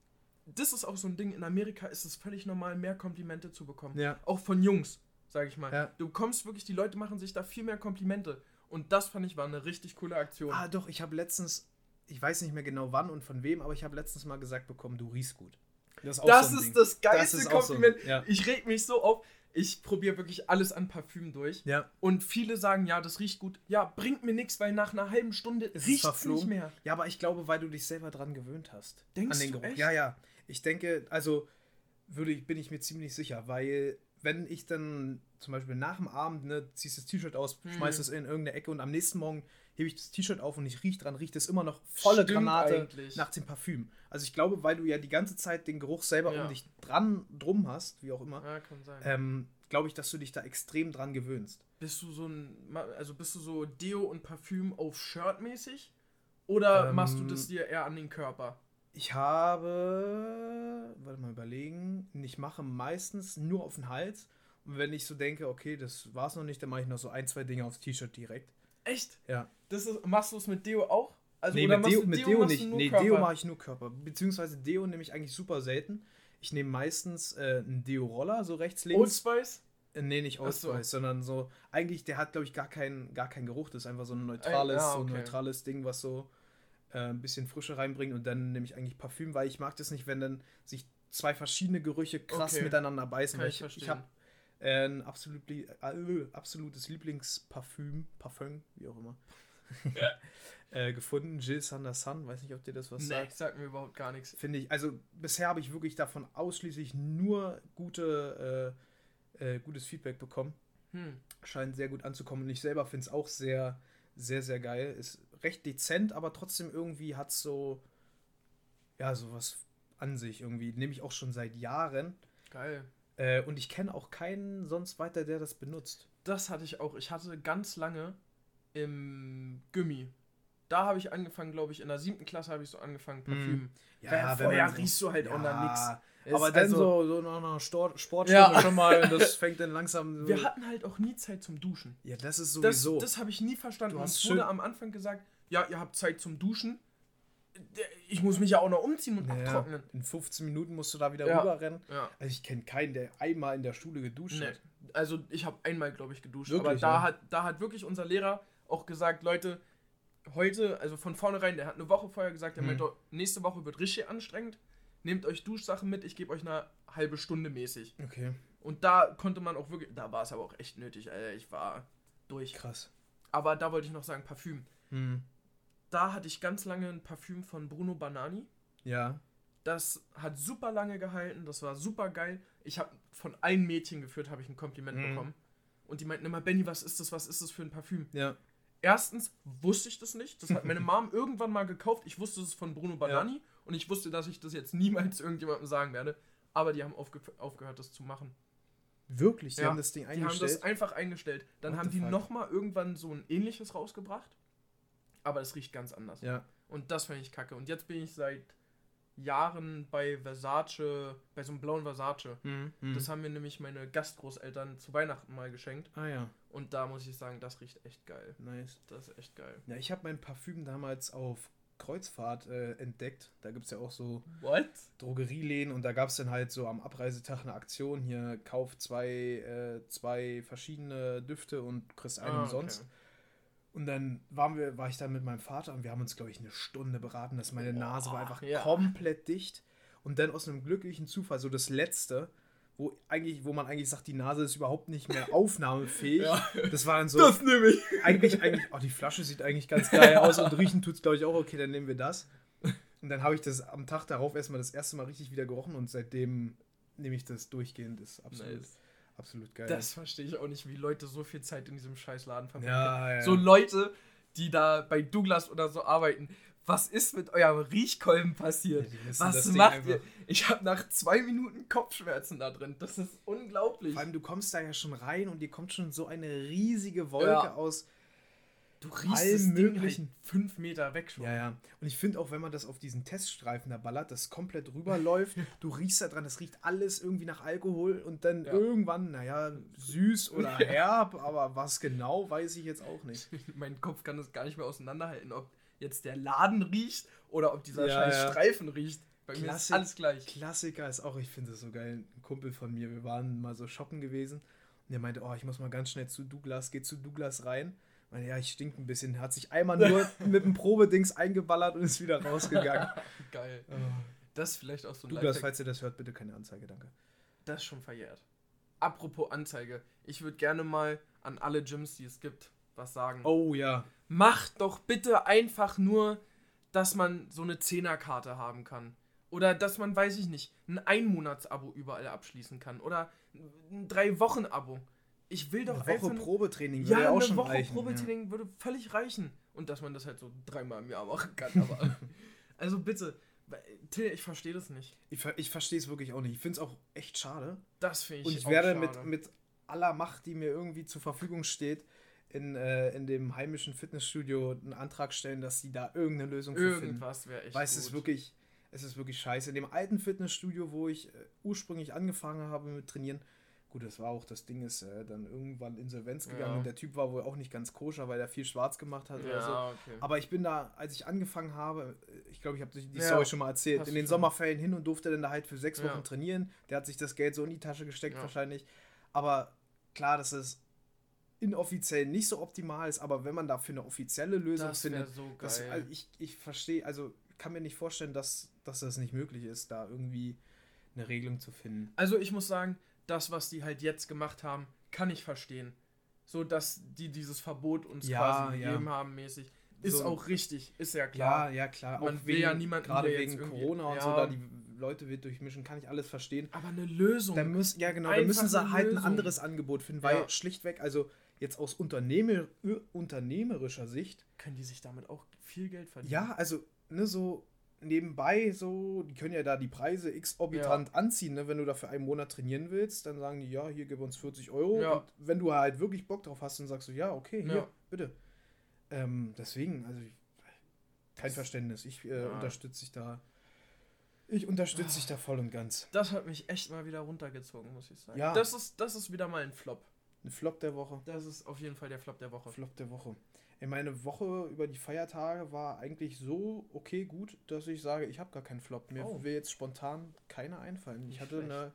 das ist auch so ein Ding, in Amerika ist es völlig normal, mehr Komplimente zu bekommen. Ja. Auch von Jungs, sag ich mal. Ja. Du kommst wirklich, die Leute machen sich da viel mehr Komplimente. Und das fand ich war eine richtig coole Aktion. Ah, doch, ich habe letztens, ich weiß nicht mehr genau wann und von wem, aber ich habe letztens mal gesagt bekommen, du riechst gut. Das ist, das so ist das geilste ist auch so Kompliment. ja. Ich reg mich so auf. Ich probiere wirklich alles an Parfüm durch. Ja. Und viele sagen, ja, das riecht gut. Ja, bringt mir nichts, weil nach einer halben Stunde riecht es nicht mehr. Ja, aber ich glaube, weil du dich selber dran gewöhnt hast. Denkst an den du Geruch. echt? Ja, ja. Ich denke, also würde ich, bin ich mir ziemlich sicher, weil wenn ich dann zum Beispiel nach dem Abend, ne, ziehst das T-Shirt aus, Hm. schmeißt es in irgendeine Ecke und am nächsten Morgen hebe ich das T-Shirt auf und ich rieche dran, riecht es immer noch volle Stimmt Granate eigentlich. nach dem Parfüm. Also ich glaube, weil du ja die ganze Zeit den Geruch selber Ja. um dich dran drum hast, wie auch immer, Ja, ähm, glaube ich, dass du dich da extrem dran gewöhnst. Bist du so ein, also bist du so Deo und Parfüm auf Shirt mäßig? Oder Ähm, machst du das dir eher an den Körper? Ich habe, warte mal überlegen, ich mache meistens nur auf den Hals. Und wenn ich so denke, okay, das war's noch nicht, dann mache ich noch so ein, zwei Dinge aufs T-Shirt direkt. Echt? Ja. Das ist, machst du es mit Deo auch? Also, nee, mit Deo, mit Deo machst nicht. Nee, Körper? Deo mache ich nur Körper. Beziehungsweise Deo nehme ich eigentlich super selten. Ich nehme meistens äh, einen Deo-Roller, so rechts, Old links. Spice? Äh, nee, nicht Old so. Spice, sondern so, eigentlich, der hat, glaube ich, gar keinen gar keinen Geruch. Das ist einfach so ein neutrales, ja, so ein okay. neutrales Ding, was so äh, ein bisschen Frische reinbringt. Und dann nehme ich eigentlich Parfüm, weil ich mag das nicht, wenn dann sich zwei verschiedene Gerüche krass Okay. miteinander beißen. Kann ich ich ich habe äh, ein absolut, li- äh, absolutes Lieblingsparfüm, Parfum, wie auch immer, äh, gefunden. Jill Sander Sun, weiß nicht, ob dir das was Nee, sagt. sagt mir überhaupt gar nichts. Finde ich, also bisher habe ich wirklich davon ausschließlich nur gute, äh, äh, gutes Feedback bekommen. Hm. Scheint sehr gut anzukommen und ich selber finde es auch sehr, sehr, sehr geil. Ist recht dezent, aber trotzdem irgendwie hat es so, ja, sowas an sich irgendwie. Nehme ich auch schon seit Jahren. Geil. Äh, und ich kenne auch keinen sonst weiter, der das benutzt. Das hatte ich auch. Ich hatte ganz lange im Gummi. Da habe ich angefangen, glaube ich, in der siebten Klasse habe ich so angefangen, Parfüm. Weil vorher man so- riechst du halt auch nach nix. Es Aber dann also- so, so nach einer Sportstunde Ja. schon mal, das fängt dann langsam so. Wir hatten halt auch nie Zeit zum Duschen. ja, das ist Das, sowieso. das habe ich nie verstanden. Du hast wurde schön- am Anfang gesagt, ja, ihr habt Zeit zum Duschen. Der- Ich muss mich ja auch noch umziehen und Ja, abtrocknen. in 15 Minuten musst du da wieder Ja. rüberrennen. Ja. Also ich kenne keinen, der einmal in der Schule geduscht Nee. hat. Also ich habe einmal, glaube ich, geduscht. Wirklich, aber da, ja? hat, da hat wirklich unser Lehrer auch gesagt, Leute, heute, also von vornherein, der hat eine Woche vorher gesagt, der Mhm. meinte, nächste Woche wird richtig anstrengend. Nehmt euch Duschsachen mit, ich gebe euch eine halbe Stunde mäßig. Okay, Und da konnte man auch wirklich, da war es aber auch echt nötig, Alter. Ich war durch. krass. Aber da wollte ich noch sagen, Parfüm. Hm. Da hatte ich ganz lange ein Parfüm von Bruno Banani. Ja. Das hat super lange gehalten, das war super geil. Ich habe von allen Mädchen geführt, habe ich ein Kompliment Mhm. bekommen. Und die meinten immer, Benny, was ist das, was ist das für ein Parfüm? Ja. Erstens wusste ich das nicht. Das hat meine Mom irgendwann mal gekauft. Ich wusste es von Bruno Banani und ich wusste, dass ich das jetzt niemals irgendjemandem sagen werde. Aber die haben aufge aufgehört, das zu machen. Wirklich? Die Ja, haben das Ding Die haben eingestellt? das einfach eingestellt. Dann What haben die nochmal irgendwann so ein ähnliches rausgebracht. Aber es riecht ganz anders. ja. Und das fand ich kacke. Und jetzt bin ich seit Jahren bei Versace, bei so einem blauen Versace. Hm. Das haben mir nämlich meine Gastgroßeltern zu Weihnachten mal geschenkt. ah ja, Und da muss ich sagen, das riecht echt geil. nice. Das ist echt geil. Ja, ich habe mein Parfüm damals auf Kreuzfahrt äh, entdeckt. Da gibt es ja auch so What? Drogerieläden und da gab es dann halt so am Abreisetag eine Aktion. Hier kauf zwei, äh, zwei verschiedene Düfte und kriegst einen Ah, umsonst. okay. Und dann waren wir, war ich da mit meinem Vater und wir haben uns, glaube ich, eine Stunde beraten, dass meine Nase war einfach ja. komplett dicht. Und dann aus einem glücklichen Zufall, so das letzte, wo eigentlich, wo man eigentlich sagt, die Nase ist überhaupt nicht mehr aufnahmefähig. Ja. Das war dann so, Das nehme ich. eigentlich, eigentlich, oh, die Flasche sieht eigentlich ganz geil aus und riechen tut es, glaube ich, auch okay, dann nehmen wir das. Und dann habe ich das am Tag darauf erstmal das erste Mal richtig wieder gerochen und seitdem nehme ich das durchgehend. Das ist absolut, Nice. Absolut geil. Das verstehe ich auch nicht, wie Leute so viel Zeit in diesem scheiß Laden verbringen. ja, ja. So Leute, die da bei Douglas oder so arbeiten. Was ist mit eurem Riechkolben passiert? Ja, Was macht ihr? Ich habe nach zwei Minuten Kopfschmerzen da drin. Das ist unglaublich. Vor allem, du kommst da ja schon rein und dir kommt schon so eine riesige Wolke aus. Du riechst das Ding halt möglichen- fünf Meter weg schon. Ja, ja. Und ich finde auch, wenn man das auf diesen Teststreifen da ballert, das komplett rüberläuft, du riechst da dran, das riecht alles irgendwie nach Alkohol und dann Ja. irgendwann, naja, süß oder herb, aber was genau, weiß ich jetzt auch nicht. mein Kopf kann das gar nicht mehr auseinanderhalten, ob jetzt der Laden riecht oder ob dieser Ja, scheiß. Streifen riecht. Bei mir ist Klassik- alles gleich. Klassiker ist auch, ich finde das so geil, ein Kumpel von mir, wir waren mal so shoppen gewesen und der meinte, oh, ich muss mal ganz schnell zu Douglas, geht zu Douglas rein. Meine, ja, ich stink ein bisschen, hat sich einmal nur mit dem Probedings eingeballert und ist wieder rausgegangen. Geil. Oh. Das ist vielleicht auch so ein Douglas, falls ihr das hört, bitte keine Anzeige, danke. Das ist schon verjährt. Apropos Anzeige. Ich würde gerne mal an alle Gyms, die es gibt, was sagen. Oh ja. Macht doch bitte einfach nur, dass man so eine Zehnerkarte haben kann. Oder dass man, weiß ich nicht, ein Einmonats-Abo überall abschließen kann. Oder ein Drei-Wochen-Abo. Ich will doch Eine Woche einfach. Probetraining ja, würde ja auch eine schon Woche reichen. Probetraining würde völlig reichen. Und dass man das halt so dreimal im Jahr machen kann. Aber also bitte, Till, ich verstehe das nicht. Ja. Ich, ich verstehe es wirklich auch nicht. Ich finde es auch echt schade. Das finde ich Und ich auch werde schade. mit, mit aller Macht, die mir irgendwie zur Verfügung steht, in, äh, in dem heimischen Fitnessstudio einen Antrag stellen, dass sie da irgendeine Lösung für finden. Irgendwas wäre echt Weil es gut. ist wirklich, es ist wirklich scheiße. In dem alten Fitnessstudio, wo ich äh, ursprünglich angefangen habe mit Trainieren, gut, das war auch, das Ding ist äh, dann irgendwann Insolvenz gegangen Ja. und der Typ war wohl auch nicht ganz koscher, weil er viel schwarz gemacht hat oder so. Ja, okay. Aber ich bin da, als ich angefangen habe, äh, ich glaube, ich habe die Ja, Story schon mal erzählt, in den. Sommerferien hin und durfte dann da halt für sechs Ja. Wochen trainieren. Der hat sich das Geld so in die Tasche gesteckt Ja. wahrscheinlich. Aber klar, dass es inoffiziell nicht so optimal ist, aber wenn man dafür eine offizielle Lösung das findet, so geil. das, also ich, ich verstehe, also kann mir nicht vorstellen, dass, dass das nicht möglich ist, da irgendwie eine Regelung zu finden. Also ich muss sagen, das, was die halt jetzt gemacht haben, kann ich verstehen. So, dass die dieses Verbot uns Ja, quasi ja. gegeben haben, mäßig. Ist So- auch richtig, ist ja klar. Ja, ja, klar. Man auch will wegen, ja niemanden, gerade wegen Corona und ja. so, da die Leute wird durchmischen, kann ich alles verstehen. Aber eine Lösung. Da müssen, ja, genau, da müssen sie halt ein Lösung. anderes Angebot finden, weil schlichtweg, also jetzt aus Unternehmer, unternehmerischer Sicht, können die sich damit auch viel Geld verdienen. ja, also, ne, so nebenbei, so, die können ja da die Preise exorbitant anziehen, ne, wenn du da für einen Monat trainieren willst, dann sagen die, ja, hier gib uns 40 Euro. Ja. Und wenn du halt wirklich Bock drauf hast, dann sagst du, ja, okay, hier, Ja. bitte. Ähm, deswegen, also, kein Das- Verständnis. Ich äh, Ja. unterstütze dich da. Ich unterstütze dich da voll und ganz. Das hat mich echt mal wieder runtergezogen, muss ich sagen. Ja. Das ist, das ist wieder mal ein Flop. Ein Flop der Woche. Das ist auf jeden Fall der Flop der Woche. Flop der Woche. Meine Woche über die Feiertage war eigentlich so okay gut, dass ich sage, ich habe gar keinen Flop. Mir Oh. will jetzt spontan keiner einfallen. Ich hatte schlecht. eine,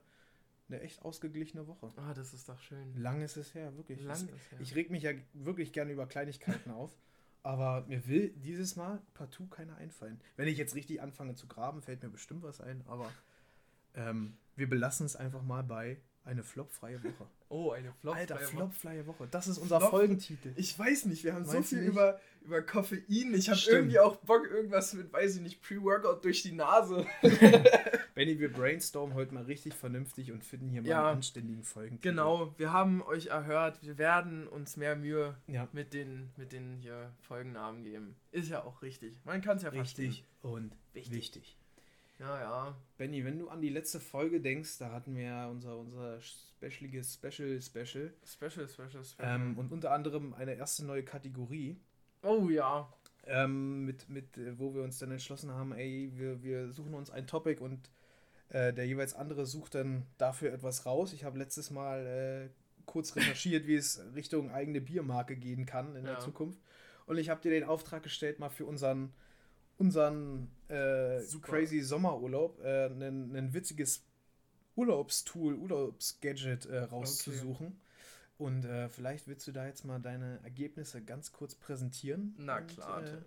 eine echt ausgeglichene Woche. Ah, das ist doch schön. Lang ist es her, wirklich. Lang ist her. Ich reg mich ja wirklich gerne über Kleinigkeiten auf. Aber mir will dieses Mal partout keiner einfallen. Wenn ich jetzt richtig anfange zu graben, fällt mir bestimmt was ein. Aber ähm, wir belassen es einfach mal bei eine flopfreie Woche. Oh, eine Flop. Alter, flopfreie Woche. Das ist unser Flop- Folgentitel. Ich weiß nicht, wir haben so Meinst du viel über, über Koffein. Ich habe irgendwie auch Bock, irgendwas mit, weiß ich nicht, Pre-Workout durch die Nase. Benny, wir brainstormen heute mal richtig vernünftig und finden hier mal Ja. einen anständigen Folgen. Genau, wir haben euch erhört. Wir werden uns mehr Mühe Ja, mit den, mit den hier Folgennamen geben. Ist ja auch richtig. Man kann es ja richtig und Wichtig. wichtig. Ja, ja. Benny, wenn du an die letzte Folge denkst, da hatten wir ja unser, unser specialiges Special Special Special, special, special. ähm, und unter anderem eine erste neue Kategorie, oh ja. ähm, mit, mit, äh, wo wir uns dann entschlossen haben, ey, wir, wir suchen uns ein Topic und äh, der jeweils andere sucht dann dafür etwas raus. Ich habe letztes Mal äh, kurz recherchiert, wie es Richtung eigene Biermarke gehen kann in Ja. der Zukunft. Und ich habe dir den Auftrag gestellt, mal für unseren, unseren äh, crazy Sommerurlaub äh, ein, ein witziges Urlaubstool, Urlaubsgadget äh, rauszusuchen. Und äh, vielleicht willst du da jetzt mal deine Ergebnisse ganz kurz präsentieren. Na Und, klar. Äh.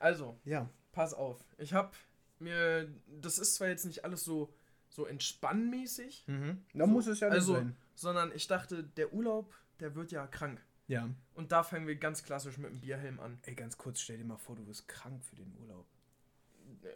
Also, ja, pass auf. Ich habe mir, das ist zwar jetzt nicht alles so, so entspannmäßig, mhm. da So, muss es ja nicht also- sein. sondern ich dachte, der Urlaub, der wird ja krank. Ja. Und da fangen wir ganz klassisch mit dem Bierhelm an. Ey, ganz kurz, stell dir mal vor, du wirst krank für den Urlaub. Äh,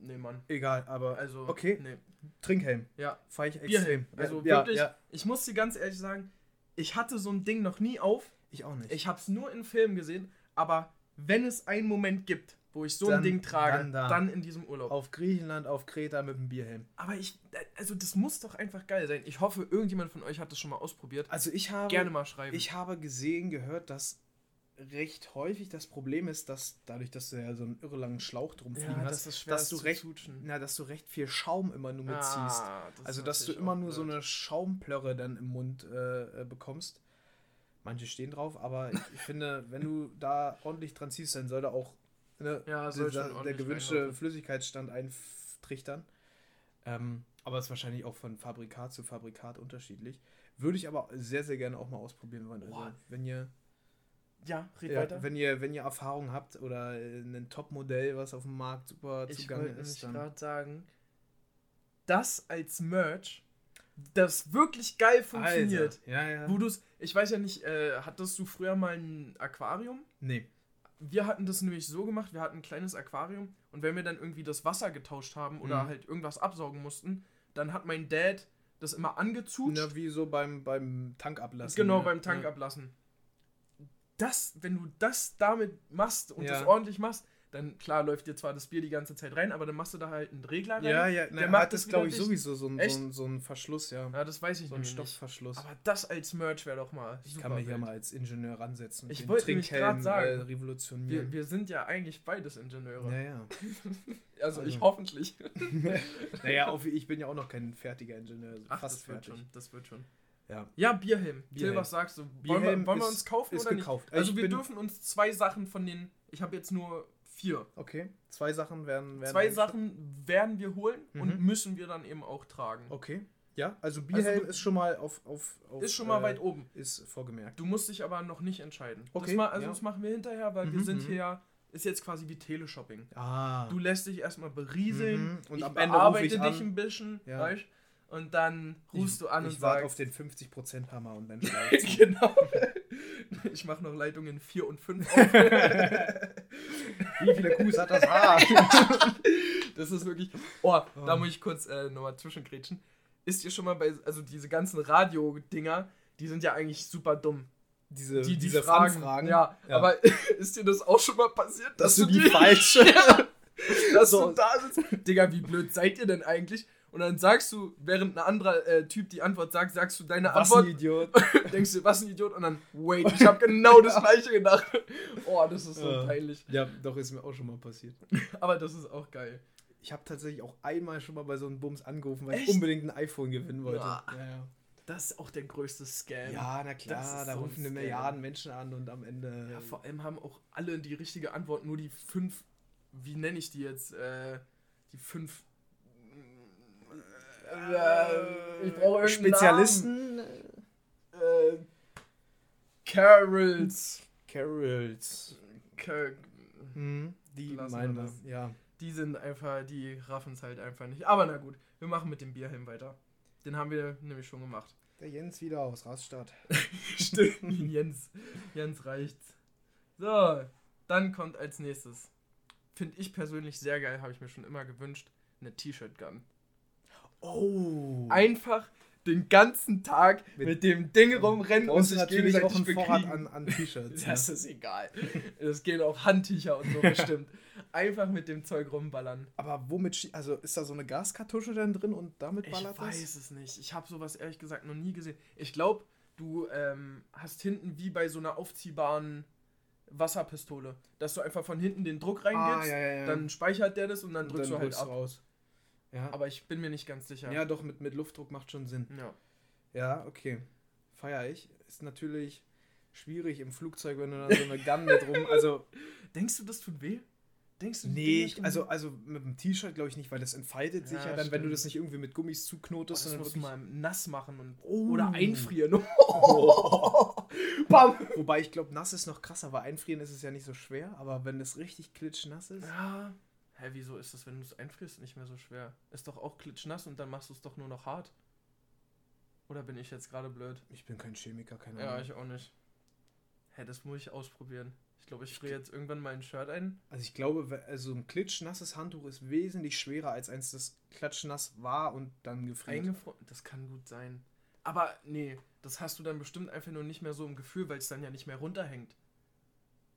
nee, Mann. Egal, aber Also, okay. nee. Trinkhelm. Ja, Fahr ich Bierhelm. extrem. Also ja, wirklich, Ja, ich muss dir ganz ehrlich sagen, ich hatte so ein Ding noch nie auf. ich auch nicht. Ich habe es nur in Filmen gesehen, aber wenn es einen Moment gibt, wo ich so Dann- ein Ding trage, dann dann, da. in diesem Urlaub. auf Griechenland, auf Kreta mit dem Bierhelm. Aber ich, also das muss doch einfach geil sein. Ich hoffe, irgendjemand von euch hat das schon mal ausprobiert. Also ich habe, Gerne mal schreiben. ich habe gesehen, gehört, dass recht häufig das Problem ist, dass dadurch, dass du ja so einen irre langen Schlauch drum fliegen ja, hast, das dass das du recht, na, dass du recht viel Schaum immer nur mitziehst. Ah, das Also, dass du immer nur so blöd. eine Schaumplörre dann im Mund äh, äh, bekommst. Manche stehen drauf, aber ich, ich finde, wenn du da ordentlich dran ziehst, dann soll da auch ne, Ja, dieser- der gewünschte. Flüssigkeitsstand eintrichtern. Ähm, aber es ist wahrscheinlich auch von Fabrikat zu Fabrikat unterschiedlich. Würde ich aber sehr, sehr gerne auch mal ausprobieren wollen. Also, wenn ihr, Ja, red ja, weiter. wenn ihr, wenn ihr Erfahrung habt oder äh, ein Top-Modell, was auf dem Markt super ich zugange ist, dann gerade sagen, das als Merch, das wirklich geil funktioniert. Alter, ja, ja. Wo du's, ich weiß ja nicht, äh, hattest du früher mal ein Aquarium? Nee. Wir hatten das nämlich so gemacht, wir hatten ein kleines Aquarium und wenn wir dann irgendwie das Wasser getauscht haben oder Mhm. halt irgendwas absaugen mussten, dann hat mein Dad das immer angezutscht. Na, wie so beim, beim Tankablassen. genau, ja. beim Tank ja. ablassen. Das, wenn du das damit machst und Ja. das ordentlich machst, dann klar läuft dir zwar das Bier die ganze Zeit rein, aber dann machst du da halt einen Regler rein. Ja, ja, na, Der macht hat das glaube ich, dicht. sowieso so ein, so, so ein Verschluss, ja. Ja, das weiß ich so ein nämlich nicht. Stoffverschluss. Aber das als Merch wäre doch mal ich kann mich ja wild. mal als Ingenieur ransetzen. Ich wollte Trinkhelm, grad sagen, Äh, revolutionieren. Wir, wir sind ja eigentlich beides Ingenieure. ja, ja. Also, ich Also. hoffentlich. naja, auf, ich bin ja auch noch kein fertiger Ingenieur. also Ach, fast das wird fertig. schon. Das wird schon. Ja. Ja, Bierhelm. Till, Bierhelm. was sagst du? Wollen, Bierhelm wir, wollen wir uns kaufen oder gekauft. nicht? Also Ich wir dürfen uns zwei Sachen von den. Ich habe jetzt nur vier. Okay, zwei Sachen werden. werden Zwei. Sachen werden wir holen und Mhm. müssen wir dann eben auch tragen. Okay. Ja, also Bierhelm du- ist schon mal auf. auf, auf Ist schon mal äh, weit oben. Ist vorgemerkt. Du musst dich aber noch nicht entscheiden. Okay, das also ja. das machen wir hinterher, weil wir Mhm, sind mhm. hier ja. Ist jetzt quasi wie Teleshopping. Ah. Du lässt dich erstmal berieseln. Mhm, und ich am Ende ich dich an. ein bisschen. Ja. Weißt? und dann rufst ich, du an ich und warte sagst. auf den 50% Hammer und dann genau. Ich mache noch Leitungen 4 und 5 auf. Wie viele Kuhs hat das Haar? Das ist wirklich. Oh, da muss ich kurz äh, nochmal zwischengrätschen. Ist ihr schon mal bei. Also diese ganzen Radio-Dinger, die sind ja eigentlich super dumm. Diese, Die, die diese fragen. Fun-Fragen. Ja, Ja. aber ist dir das auch schon mal passiert? Dass du die falsche. dass So. du da sitzt. Digga, wie blöd seid ihr denn eigentlich? Und dann sagst du, während ein anderer äh, Typ die Antwort sagt, sagst du deine Was ein Antwort. Idiot. denkst du, was ein Idiot? Und dann, wait, ich habe genau das gleiche gedacht. Oh, das ist so Ja. peinlich. Ja, doch, ist mir auch schon mal passiert. Aber das ist auch geil. Ich habe tatsächlich auch einmal schon mal bei so einem Bums angerufen, weil ich Echt? unbedingt ein iPhone gewinnen wollte. Ja. Ja. Das ist auch der größte Scam. ja na klar, da so ein rufen eine. Milliarden Menschen an und am Ende. Ja, vor allem haben auch alle die richtige Antwort, nur die fünf, wie nenne ich die jetzt? Äh, die fünf. Äh, ich brauche irgendeinen Spezialisten. Namen. Äh, Carols. Carols. Car Hm, die Lassen meinen das. Ja. die sind einfach, die raffen es halt einfach nicht. Aber na gut, wir machen mit dem Bierhelm weiter. Den haben wir nämlich schon gemacht. Der Jens wieder aus Rastatt. Stimmt. Jens. Jens reicht's. So, dann kommt als nächstes. Finde ich persönlich sehr geil, habe ich mir schon immer gewünscht. Eine T-Shirt-Gun. Oh. Einfach den ganzen Tag mit, Mit- dem Ding rumrennen und sich natürlich auch ein Vorrat an, an T-Shirts. ne? Das ist egal. Es gehen auch Handtücher und so bestimmt. Einfach mit dem Zeug rumballern. Aber womit, also ist da so eine Gaskartusche dann drin und damit Ich ballert weiß das? es nicht. Ich habe sowas ehrlich gesagt noch nie gesehen. Ich glaube, du ähm, hast hinten wie bei so einer aufziehbaren Wasserpistole, dass du einfach von hinten den Druck reingibst, Ah, ja, ja, ja. dann speichert der das und dann Und drückst du halt ab. raus. Ja. Aber ich bin mir nicht ganz sicher. ja, doch, mit, mit Luftdruck macht schon Sinn. Ja. Ja, okay. Feier ich. Ist natürlich schwierig im Flugzeug, wenn du dann so eine Gun mit rum. Also, Denkst du, das tut weh? Denkst du, nee, ich, also, also mit dem T-Shirt glaube ich nicht, weil das entfaltet sich Ja, ja dann, wenn du stimmt. das nicht irgendwie mit Gummis Oh, zuknotest, das sondern musst du mal nass machen und Oh. oder einfrieren. Oh. Bam. Wobei ich glaube, nass ist noch krasser, weil einfrieren ist es ja nicht so schwer, aber wenn es richtig klitschnass ist. Ja. Hä, wieso ist das, wenn du es einfrierst, nicht mehr so schwer? Ist doch auch klitschnass und dann machst du es doch nur noch hart. Oder bin ich jetzt gerade blöd? Ich bin kein Chemiker, keine Ja, Ahnung. ich auch nicht. Hä, das muss ich ausprobieren. Ich glaube, ich friere jetzt irgendwann mal ein Shirt ein. Also ich glaube, also ein klitschnasses Handtuch ist wesentlich schwerer als eins, das klatschnass war und dann gefriert. Eingefroren. Das kann gut sein. Aber nee, das hast du dann bestimmt einfach nur nicht mehr so im Gefühl, weil es dann ja nicht mehr runterhängt.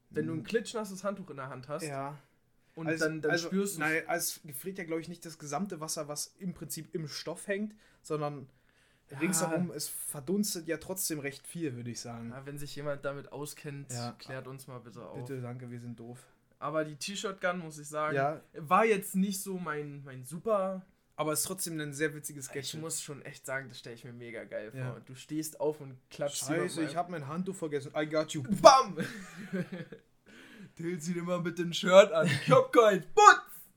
Wenn du ein klitschnasses Handtuch in der Hand hast Hm. Ja. Und also, dann, dann also, spürst du Nein, also es gefriert ja, glaube ich, nicht das gesamte Wasser, was im Prinzip im Stoff hängt, sondern Ja. ringsherum, es verdunstet ja trotzdem recht viel, würde ich sagen. Ja, wenn sich jemand damit auskennt, Ja. klärt uns mal bitte auf. Bitte, danke, wir sind doof. Aber die T-Shirt-Gun, muss ich sagen, Ja, war jetzt nicht so mein, mein super. aber es ist trotzdem ein sehr witziges Ich Gadget. muss schon echt sagen, das stelle ich mir mega geil vor. Du stehst auf und klatschst Scheiße, ich habe mein Handtuch vergessen. I got you. BAM! Till sie dir mal mit dem Shirt an. Ich hab keins. Putz!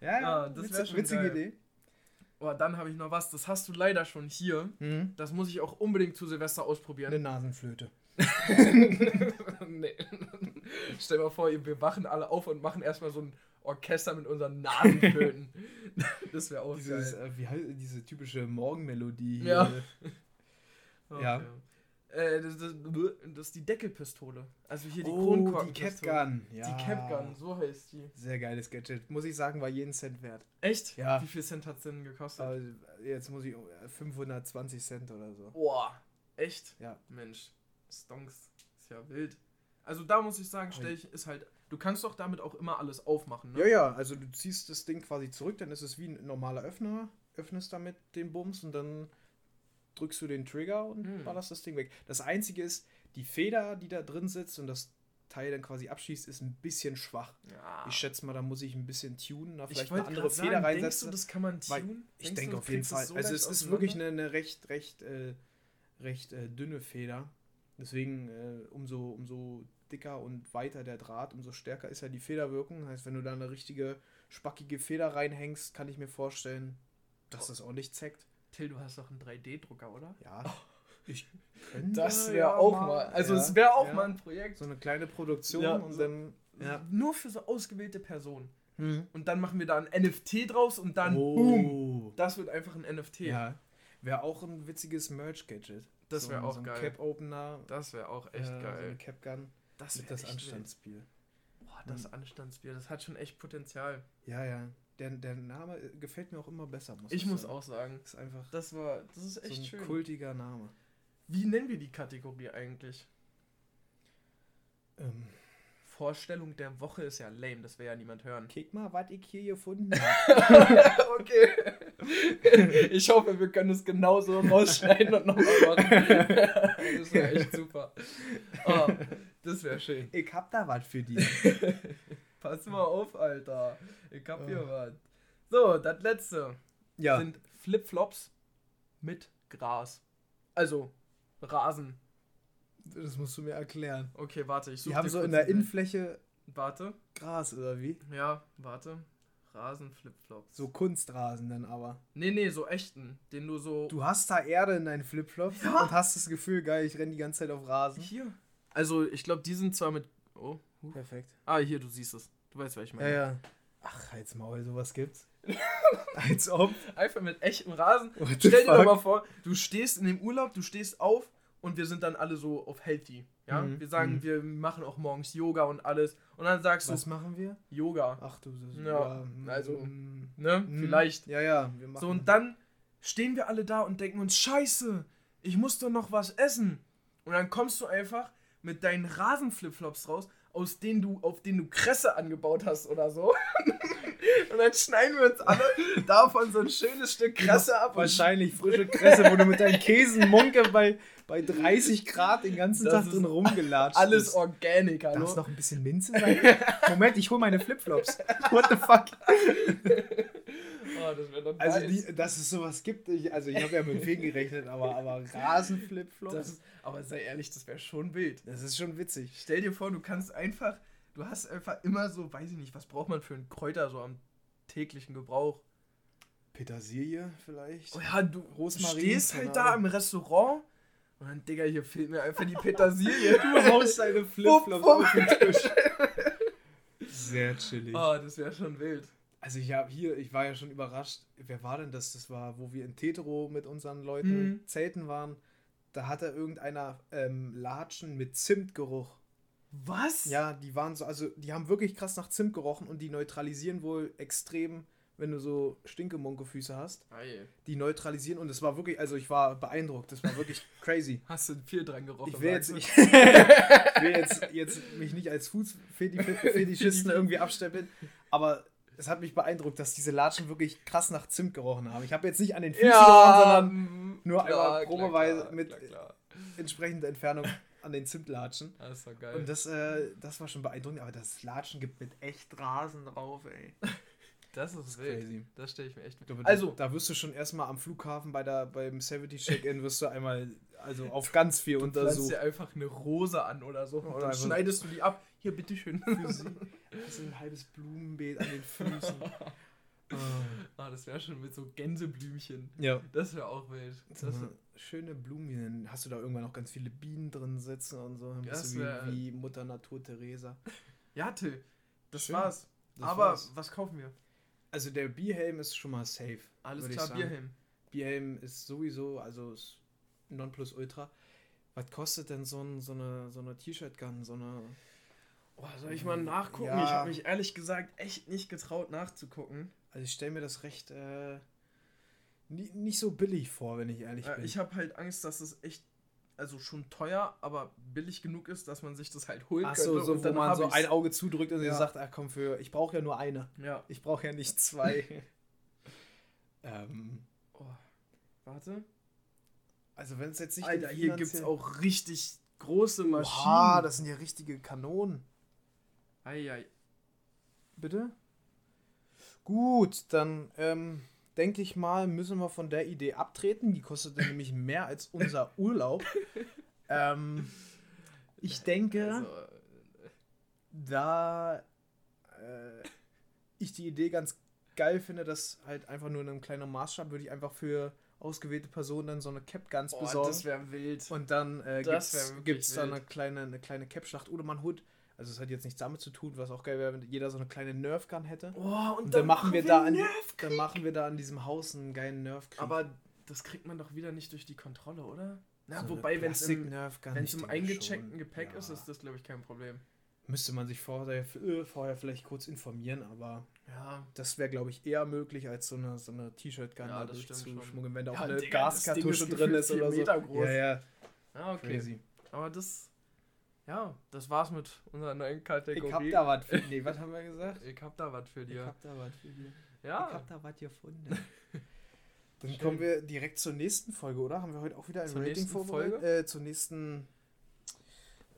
Ja, Ja, das wär witz- schon witzige geil. Idee. Oh, dann habe ich noch was. Das hast du leider schon hier. Mhm. Das muss ich auch unbedingt zu Silvester Eine ausprobieren. Nasenflöte. nee. Stell dir mal vor, wir wachen alle auf und machen erstmal so ein Orchester mit unseren Nasenflöten. das wäre auch Dieses, geil. äh, wie heißt diese typische Morgenmelodie hier. Ja. ja. Äh, das, das, das ist die Deckelpistole. Also hier die oh, die Kronkorkenpistole. Capgun. Ja. Die Capgun, so heißt die. Sehr geiles Gadget. Muss ich sagen, war jeden Cent wert. Echt? Ja. Wie viel Cent hat es denn gekostet? Aber jetzt muss ich äh, 520 Cent oder so. Boah, echt? Ja. Mensch, Stonks ist ja wild. Also da muss ich sagen, stell ich, ist halt, du kannst doch damit auch immer alles aufmachen, ne? Ja, ja, also du ziehst das Ding quasi zurück, dann ist es wie ein normaler Öffner, öffnest damit den Bums und dann drückst du den Trigger und Hm. ballerst das Ding weg. Das einzige ist, die Feder, die da drin sitzt und das Teil dann quasi abschießt, ist ein bisschen schwach. Ja. Ich schätze mal, da muss ich ein bisschen tunen, da Ich vielleicht eine andere Feder sagen, denkst reinsetzen. du, das kann man tunen? ich Denkst denke auf jeden Fall. es so also es ist wirklich eine, eine recht, recht, äh, recht äh, dünne Feder. Deswegen äh, umso, umso dicker und weiter der Draht, umso stärker ist ja die Federwirkung. Heißt, wenn du da eine richtige spackige Feder reinhängst, kann ich mir vorstellen, dass das ordentlich zeckt. Till, du hast doch einen 3D-Drucker, oder? Ja. Ich könnte Das wäre ja auch mal, also ja, es wäre auch ja. mal ein Projekt. so eine kleine Produktion Ja, und so- dann Ja. Nur für so ausgewählte Personen. Mhm. Und dann machen wir da ein NFT draus und dann Oh. boom. Das wird einfach ein NFT. Ja. Wäre auch ein witziges Merch-Gadget. Das So wär ein- auch so ein geil. Cap-Opener. Das wäre auch echt äh, So eine geil. Cap-Gun. Das wäre das wild. Boah, das Anstandsbier, das hat schon echt Potenzial. Ja, ja. Der, der Name äh, gefällt mir auch immer besser, muss Ich muss sagen. auch sagen, Ist einfach das war, das ist so echt ein schön. kultiger Name. Wie nennen wir die Kategorie eigentlich? Ähm, Vorstellung der Woche ist ja lame, das will ja niemand hören. kick mal, was ich hier gefunden habe. okay. Ich hoffe, wir können es genauso rausschneiden und nochmal machen. Das wäre echt super. Oh, das wäre schön. ich hab da was für die. Pass mal auf, Alter. Ich hab hier Oh. was. So, das letzte Ja. sind Flipflops mit Gras. Also Rasen. Das musst du mir erklären. Okay, warte, ich suche Die haben so in der Innenfläche Warte. Gras oder wie? Ja, warte. Rasen-Flipflops. So Kunstrasen dann aber. Nee, nee, so echten, den du so. Du hast da Erde in deinen Flipflops Ja. und hast das Gefühl, geil, ich renne die ganze Zeit auf Rasen. Hier. Also, ich glaube, die sind zwar mit. Oh. Perfekt. Ah, hier, du siehst es. Du weißt, was ich Ja, meine. ja. Ach, halt's Maul, sowas gibt's. Als ob. Einfach mit echtem Rasen. What Stell dir doch mal vor, du stehst in dem Urlaub, du stehst auf und wir sind dann alle so auf healthy. Ja? Mhm, Wir sagen, mhm. wir machen auch morgens Yoga und alles. Und dann sagst Was du machen wir? Yoga. Ach du, das Ja, mm, also, mm, Ne? mm. Vielleicht. Ja, ja, wir machen. So, und dann stehen wir alle da und denken uns, scheiße, ich muss doch noch was essen. Und dann kommst du einfach mit deinen Rasenflipflops raus, aus denen du, auf denen du Kresse angebaut hast oder so. und dann schneiden wir uns alle davon so ein schönes Stück Kresse ab. Wahrscheinlich frische Kresse, wo du mit deinem Käsenmunke bei, bei 30 Grad den ganzen Das Tag ist drin rumgelatscht Alles bist. Organic, Darf hallo? es noch ein bisschen Minze sein? Moment, ich hol meine Flipflops. What the fuck? Oh, das wäre doch Also, nice. die, dass es sowas gibt, ich, also ich habe ja mit Feen gerechnet, aber, aber Rasenflipflops, das das, aber sei ehrlich, das wäre schon wild. ist schon witzig. Stell dir vor, du kannst einfach, du hast einfach immer so, weiß ich nicht, was braucht man für einen Kräuter so am täglichen Gebrauch? Petersilie vielleicht? Oh ja, du Rosmarin, stehst halt da im Restaurant und dann, Digga, hier fehlt mir einfach die Petersilie. Du haust deine Flipflops auf den Tisch. Sehr chillig. oh, das wäre schon wild. Also ich habe hier, ich war ja schon überrascht. Wer war denn das? Das war, wo wir in Tetero mit unseren Leuten Hm. zelten waren. Da hatte irgendeiner ähm, Latschen mit Zimtgeruch. Was? Ja, die waren so, also die haben wirklich krass nach Zimt gerochen und die neutralisieren wohl extrem, wenn du so Stinkemunkefüße hast. Ei. Die neutralisieren und es war wirklich, also ich war beeindruckt. Das war wirklich crazy. Hast du viel dran gerochen? Ich will jetzt, ich du? will jetzt, jetzt mich nicht als Fußfetischisten irgendwie abstempeln, aber es hat mich beeindruckt, dass diese Latschen wirklich krass nach Zimt gerochen haben. Ich habe jetzt nicht an den Füßen gerochen, sondern nur einmal probeweise klar, mit- Klar, klar. entsprechender Entfernung an den Zimtlatschen. Das doch geil. Und das, äh, das war schon beeindruckend, aber das Latschen gibt mit echt Rasen drauf, ey. das ist wild. Crazy. Das stelle ich mir echt glaube, Also, da, wirst du schon erstmal am Flughafen bei der, beim Savity Check-In wirst du einmal, also auf ganz viel pflanzt untersucht. dir einfach eine Rose an oder so. Und Oder dann einfach- schneidest du die ab. Hier, bitteschön. Für sie. Das ist ein halbes Blumenbeet an den Füßen. Ah. ah, das wäre schon mit so Gänseblümchen. Ja. Das wäre auch wild. Das eine schöne Blumen. Hast du da irgendwann noch ganz viele Bienen drin sitzen und so? Das bist du wär- wie, wie Mutter Natur Theresa. ja, Till. Das Schön. war's. Das Aber war's. was kaufen wir? Also der Bierhelm ist schon mal safe. Alles klar. Bierhelm. Bierhelm ist sowieso, also ist Nonplusultra. Was kostet denn so, ein, so eine, so eine T-Shirt-Gun, so eine... Oh, soll ich mal nachgucken? Ja. Ich habe mich ehrlich gesagt echt nicht getraut nachzugucken. Also ich stelle mir das recht äh, nie, nicht so billig vor, wenn ich ehrlich Äh, bin. ich habe halt Angst, dass es echt, also schon teuer, aber billig genug ist, dass man sich das halt holen Ach so, so wo man so ich's. ein Auge zudrückt und Ja. sagt, ach komm, für, ich brauche ja nur eine. Ja. Ich brauche ja nicht zwei. ähm, Oh, warte. also wenn es jetzt nicht... Alter, hier gibt's finanziellen- auch richtig große Maschinen. Oha, das sind ja richtige Kanonen. Eieiei. Bitte? Gut, dann ähm, denke ich mal, müssen wir von der Idee abtreten. Die kostet nämlich mehr als unser Urlaub. ähm, ich denke, Also, da äh, ich die Idee ganz geil finde, dass halt einfach nur in einem kleinen Maßstab würde ich einfach für ausgewählte Personen dann so eine Cap Guns oh, besorgen. das wäre wild. Und dann äh, Das gibt's, gibt's eine kleine, eine kleine Cap-Schlacht. Oder man holt, Also es hat jetzt nichts damit zu tun, was auch geil wäre, wenn jeder so eine kleine Nerf-Gun hätte. Oh, Und dann, machen wir da an, dann machen wir da an diesem Haus einen geilen nerf -Krieg. Aber das kriegt man doch wieder nicht durch die Kontrolle, oder? Na, So wobei, wenn es im, wenn's im eingecheckten. Gepäck Ja. ist, ist das, glaube ich, kein Problem. Müsste man sich vorher, äh, vorher vielleicht kurz informieren, aber Ja, das wäre, glaube ich, eher möglich, als so eine, so eine T-Shirt-Gun Ja, da durchzuschmuggeln, wenn da auch Ja, eine Digga, Gaskartusche drin ist oder so. Meter groß. Ja, ja, ja okay. crazy. Aber das, ja, das war's mit unserer neuen Kategorie. Ich hab da was für Nee, was haben wir gesagt? Ich hab da was für Ich dir. hab da was für dir. Ich Ja, hab da was gefunden. Dann Schön. kommen wir direkt zur nächsten Folge, oder? Haben wir heute auch wieder ein Zur Rating vorbereitet? Folge? Äh, zur nächsten.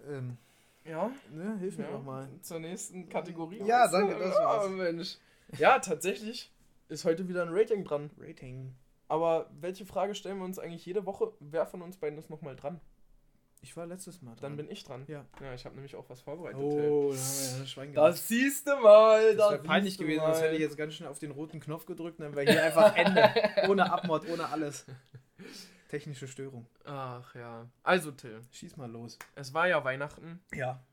Ähm, ja. ne, hilf mir ja. doch mal. Zur nächsten Kategorie. Ja, danke, das war's. Ja, Mensch. Ja, tatsächlich ist heute wieder ein Rating dran. Rating. Aber welche Frage stellen wir uns eigentlich jede Woche? Wer von uns beiden ist nochmal dran? Ich war letztes Mal dran. Dann bin ich dran. Ja. Ja, ich habe nämlich auch was vorbereitet. Oh, da haben wir ja Schwein gemacht. Das siehst du mal. Das wäre peinlich gewesen, sonst hätte ich jetzt ganz schnell auf den roten Knopf gedrückt, dann wäre hier einfach Ende. ohne Abmod, ohne alles. Technische Störung. Ach ja. Also, Till, Schieß mal los. es war ja Weihnachten Ja.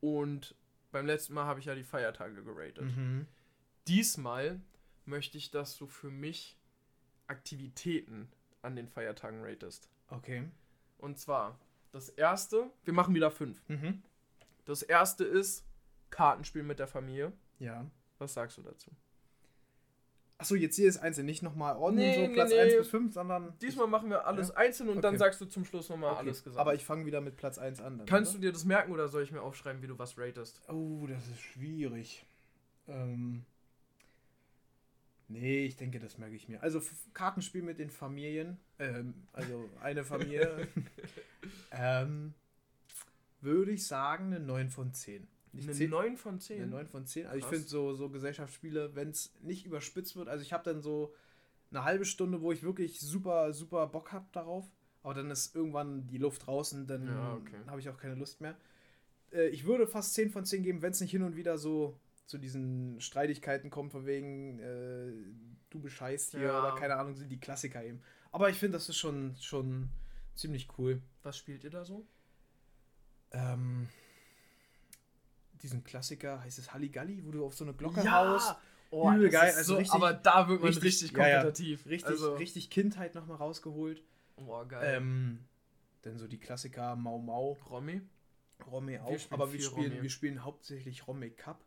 und beim letzten Mal habe ich ja die Feiertage geratet. Mhm. Diesmal möchte ich, dass du für mich Aktivitäten an den Feiertagen ratest. Okay. Und zwar, das erste, wir machen wieder fünf. Mhm. Das erste ist Kartenspiel mit der Familie. Ja. Was sagst du dazu? Achso, jetzt hier ist einzeln, nicht nochmal ordnen, Nee, so nee, Platz nee. 1 bis 5, sondern. Diesmal machen wir alles Ja? einzeln und dann Okay. sagst du zum Schluss nochmal Okay. alles gesagt. Aber ich fange wieder mit Platz 1 an. Dann, Kannst oder? du dir das merken oder soll ich mir aufschreiben, wie du was ratest? Oh, das ist schwierig. Ähm. Nee, ich denke, das merke ich mir. Also Kartenspiel mit den Familien. Ähm, also eine Familie. ähm, würde ich sagen, eine 9 von 10. Nicht Eine 10, 9 von eine 10. 9 von 10. Also ich finde so, so Gesellschaftsspiele, wenn es nicht überspitzt wird, also ich habe dann so eine halbe Stunde, wo ich wirklich super, super Bock habe darauf. Aber dann ist irgendwann die Luft draußen, dann Ja, okay. habe ich auch keine Lust mehr. Äh, ich würde fast 10 von 10 geben, wenn es nicht hin und wieder so zu diesen Streitigkeiten kommt, von wegen äh, du bescheißt hier Ja. oder keine Ahnung, sind die Klassiker eben. Aber ich finde, das ist schon, schon ziemlich cool. Was spielt ihr da so? Ähm, diesen Klassiker, heißt es Halligalli, wo du auf so eine Glocke haust. Oh, Übel das geil, ist also so, richtig- aber da wird man richtig- richtig, ja, ja. kompetitiv. Richtig, also, richtig Kindheit nochmal rausgeholt. Oh, geil. Ähm, dann so die Klassiker Mau Mau, Romy? Romy Wir auch, spielen aber wir spielen, Romy. wir spielen hauptsächlich Romy Cup.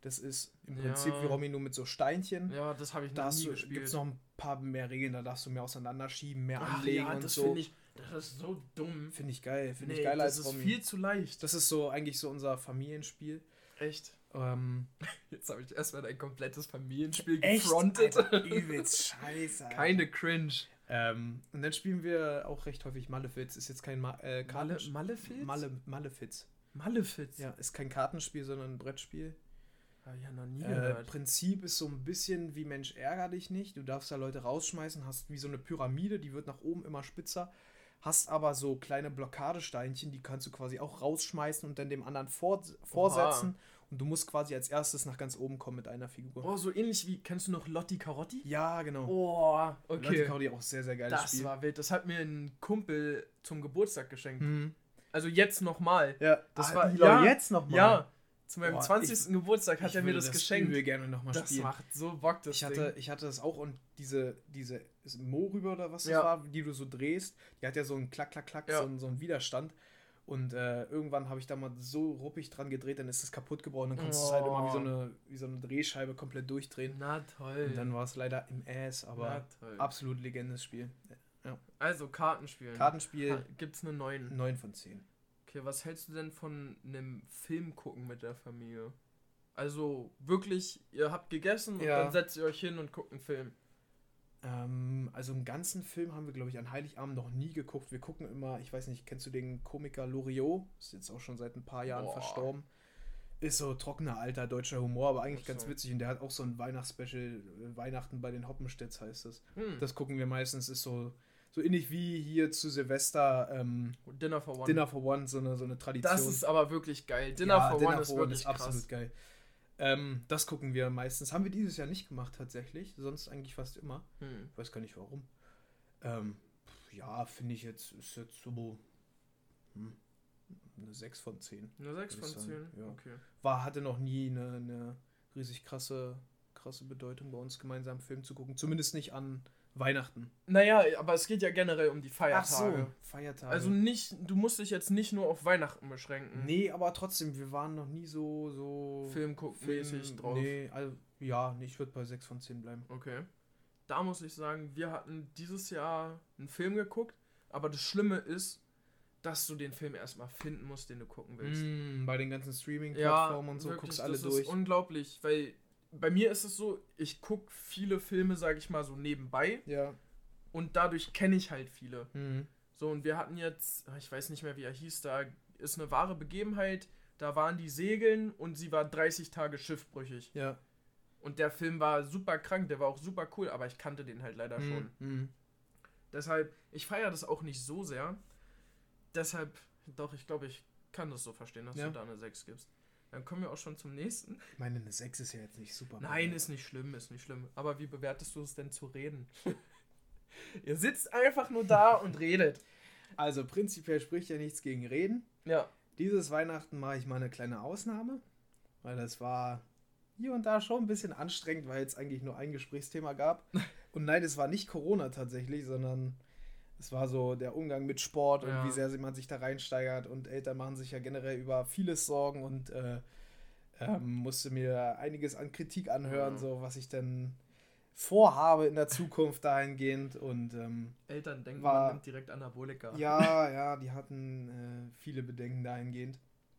Das ist im Ja. Prinzip wie Romy nur mit so Steinchen. Ja, das habe ich Da noch nie gibt gespielt. es noch ein paar mehr Regeln, da darfst du mehr auseinanderschieben, mehr Ach anlegen ja, und das so. ich, das ist so dumm. Finde ich geil, finde Nee, ich geiler das als ist Romy. viel zu leicht. das ist so eigentlich so unser Familienspiel. Echt. Ähm, Jetzt habe ich erstmal dein komplettes Familienspiel echt? gefrontet. Alter, übelst scheiße. Alter. Keine Cringe. Ähm, und dann spielen wir auch recht häufig Malefiz. Ist jetzt kein Ma äh, Malle, Kartenspiel. Malefiz? Male, Malefiz. Malefiz. Ja, ist kein Kartenspiel, sondern ein Brettspiel. Hab ich ja noch nie Äh, gehört. Prinzip ist so ein bisschen wie Mensch ärger dich nicht. Du darfst da Leute rausschmeißen, hast wie so eine Pyramide, die wird nach oben immer spitzer. Hast aber so kleine Blockadesteinchen, die kannst du quasi auch rausschmeißen und dann dem anderen vor, vorsetzen. Und du musst quasi als erstes nach ganz oben kommen mit einer Figur. Oh, so ähnlich wie, kennst du noch Lotti Carotti? Ja, genau. Oh, okay. Kaudi auch sehr, sehr geiles Das Spiel. war wild. Das hat mir ein Kumpel zum Geburtstag geschenkt. Mhm. Also jetzt nochmal. Ja, Das ah, war- Ilo, ja, jetzt nochmal. Ja, zu meinem Boah, 20. Geburtstag hat Ich er mir das, das geschenkt. übel gerne nochmal Das spielen. macht so Bock, das Ich hatte, Ding. ich hatte das auch und diese, diese Mo rüber oder was das Ja. war, die du so drehst, die hat ja so einen Klack, Klack, Klack, Ja. so, einen, so einen Widerstand. Und äh, irgendwann habe ich da mal so ruppig dran gedreht, dann ist es kaputt gebrochen. Dann konntest du es halt immer wie so, Oh. eine, wie so eine Drehscheibe komplett durchdrehen. Na toll. Und dann war es leider im Ass, aber absolut legendes Spiel. Also Kartenspielen. Kartenspiel Ha- Gibt's eine 9. 9 von 10. Okay, was hältst du denn von einem Film gucken mit der Familie? Also wirklich, ihr habt gegessen und Ja. dann setzt ihr euch hin und guckt einen Film. Ähm, also einen ganzen Film haben wir, glaube ich, an Heiligabend noch nie geguckt. Wir gucken immer, ich weiß nicht, kennst du den Komiker Loriot? Ist jetzt auch schon seit ein paar Jahren Boah. verstorben. Ist so trockener alter deutscher Humor, aber eigentlich ganz witzig. Und der hat auch so ein Weihnachtsspecial, äh, Weihnachten bei den Hoppenstedts heißt es. Hm. Das gucken wir meistens, ist so, so ähnlich wie hier zu Silvester ähm, Dinner for One. Dinner for One, so eine, so eine Tradition. das ist aber wirklich geil. Dinner Ja, for Dinner One ist for wirklich krass. absolut geil. Ähm, das gucken wir meistens. Haben wir dieses Jahr nicht gemacht tatsächlich, sonst eigentlich fast immer. Hm. Ich weiß gar nicht warum. Ähm, ja, finde ich jetzt, ist jetzt so. Hm. Eine 6 von 10. Eine 6 Würde von ich 10? sagen, ja. Okay. War, hatte noch nie eine, eine riesig krasse, krasse Bedeutung bei uns gemeinsam Film zu gucken. Zumindest nicht an Weihnachten. Naja, aber es geht ja generell um die Feiertage. Feiertage. Also nicht, du musst dich jetzt nicht nur auf Weihnachten beschränken. nee, aber trotzdem, wir waren noch nie so, so Film guckmäßig drauf. Nee, also, ja, nee, ich würde bei 6 von 10 bleiben. Okay. Da muss ich sagen, wir hatten dieses Jahr einen Film geguckt, aber das Schlimme ist, dass du den Film erstmal finden musst, den du gucken willst. Mm, bei den ganzen Ja, Streaming-Plattformen und so wirklich, guckst alle das durch. ist unglaublich, weil bei mir ist es so, ich gucke viele Filme, sage ich mal, so nebenbei Ja. und dadurch kenne ich halt viele. Mhm. So, und wir hatten jetzt, ich weiß nicht mehr, wie er hieß, da ist eine wahre Begebenheit, da waren die Segeln und sie war 30 Tage schiffbrüchig. Ja. Und der Film war super krank, der war auch super cool, aber ich kannte den halt leider schon. Mhm. Deshalb, ich feiere das auch nicht so sehr. Deshalb, doch, ich glaube, ich kann das so verstehen, dass Ja. du da eine 6 gibst. Dann kommen wir auch schon zum nächsten. Ich meine, eine 6 ist ja jetzt nicht super. Nein, ist nicht schlimm, ist nicht schlimm. Aber wie bewertest du es denn zu reden? Ihr sitzt einfach nur da und redet. Also prinzipiell spricht ja nichts gegen Reden. Ja. Dieses Weihnachten mache ich mal eine kleine Ausnahme, weil das war hier und da schon ein bisschen anstrengend, weil es eigentlich nur ein Gesprächsthema gab. Und nein, es war nicht Corona tatsächlich, sondern es war so der Umgang mit Sport und Ja. wie sehr man sich da reinsteigert. Und Eltern machen sich ja generell über vieles Sorgen und äh, ähm, musste mir einiges an Kritik anhören, Ja. so was ich denn vorhabe in der Zukunft dahingehend. Und ähm, Eltern denken, War- man nimmt direkt Anabolika. ja, ja, die hatten äh, viele Bedenken dahingehend.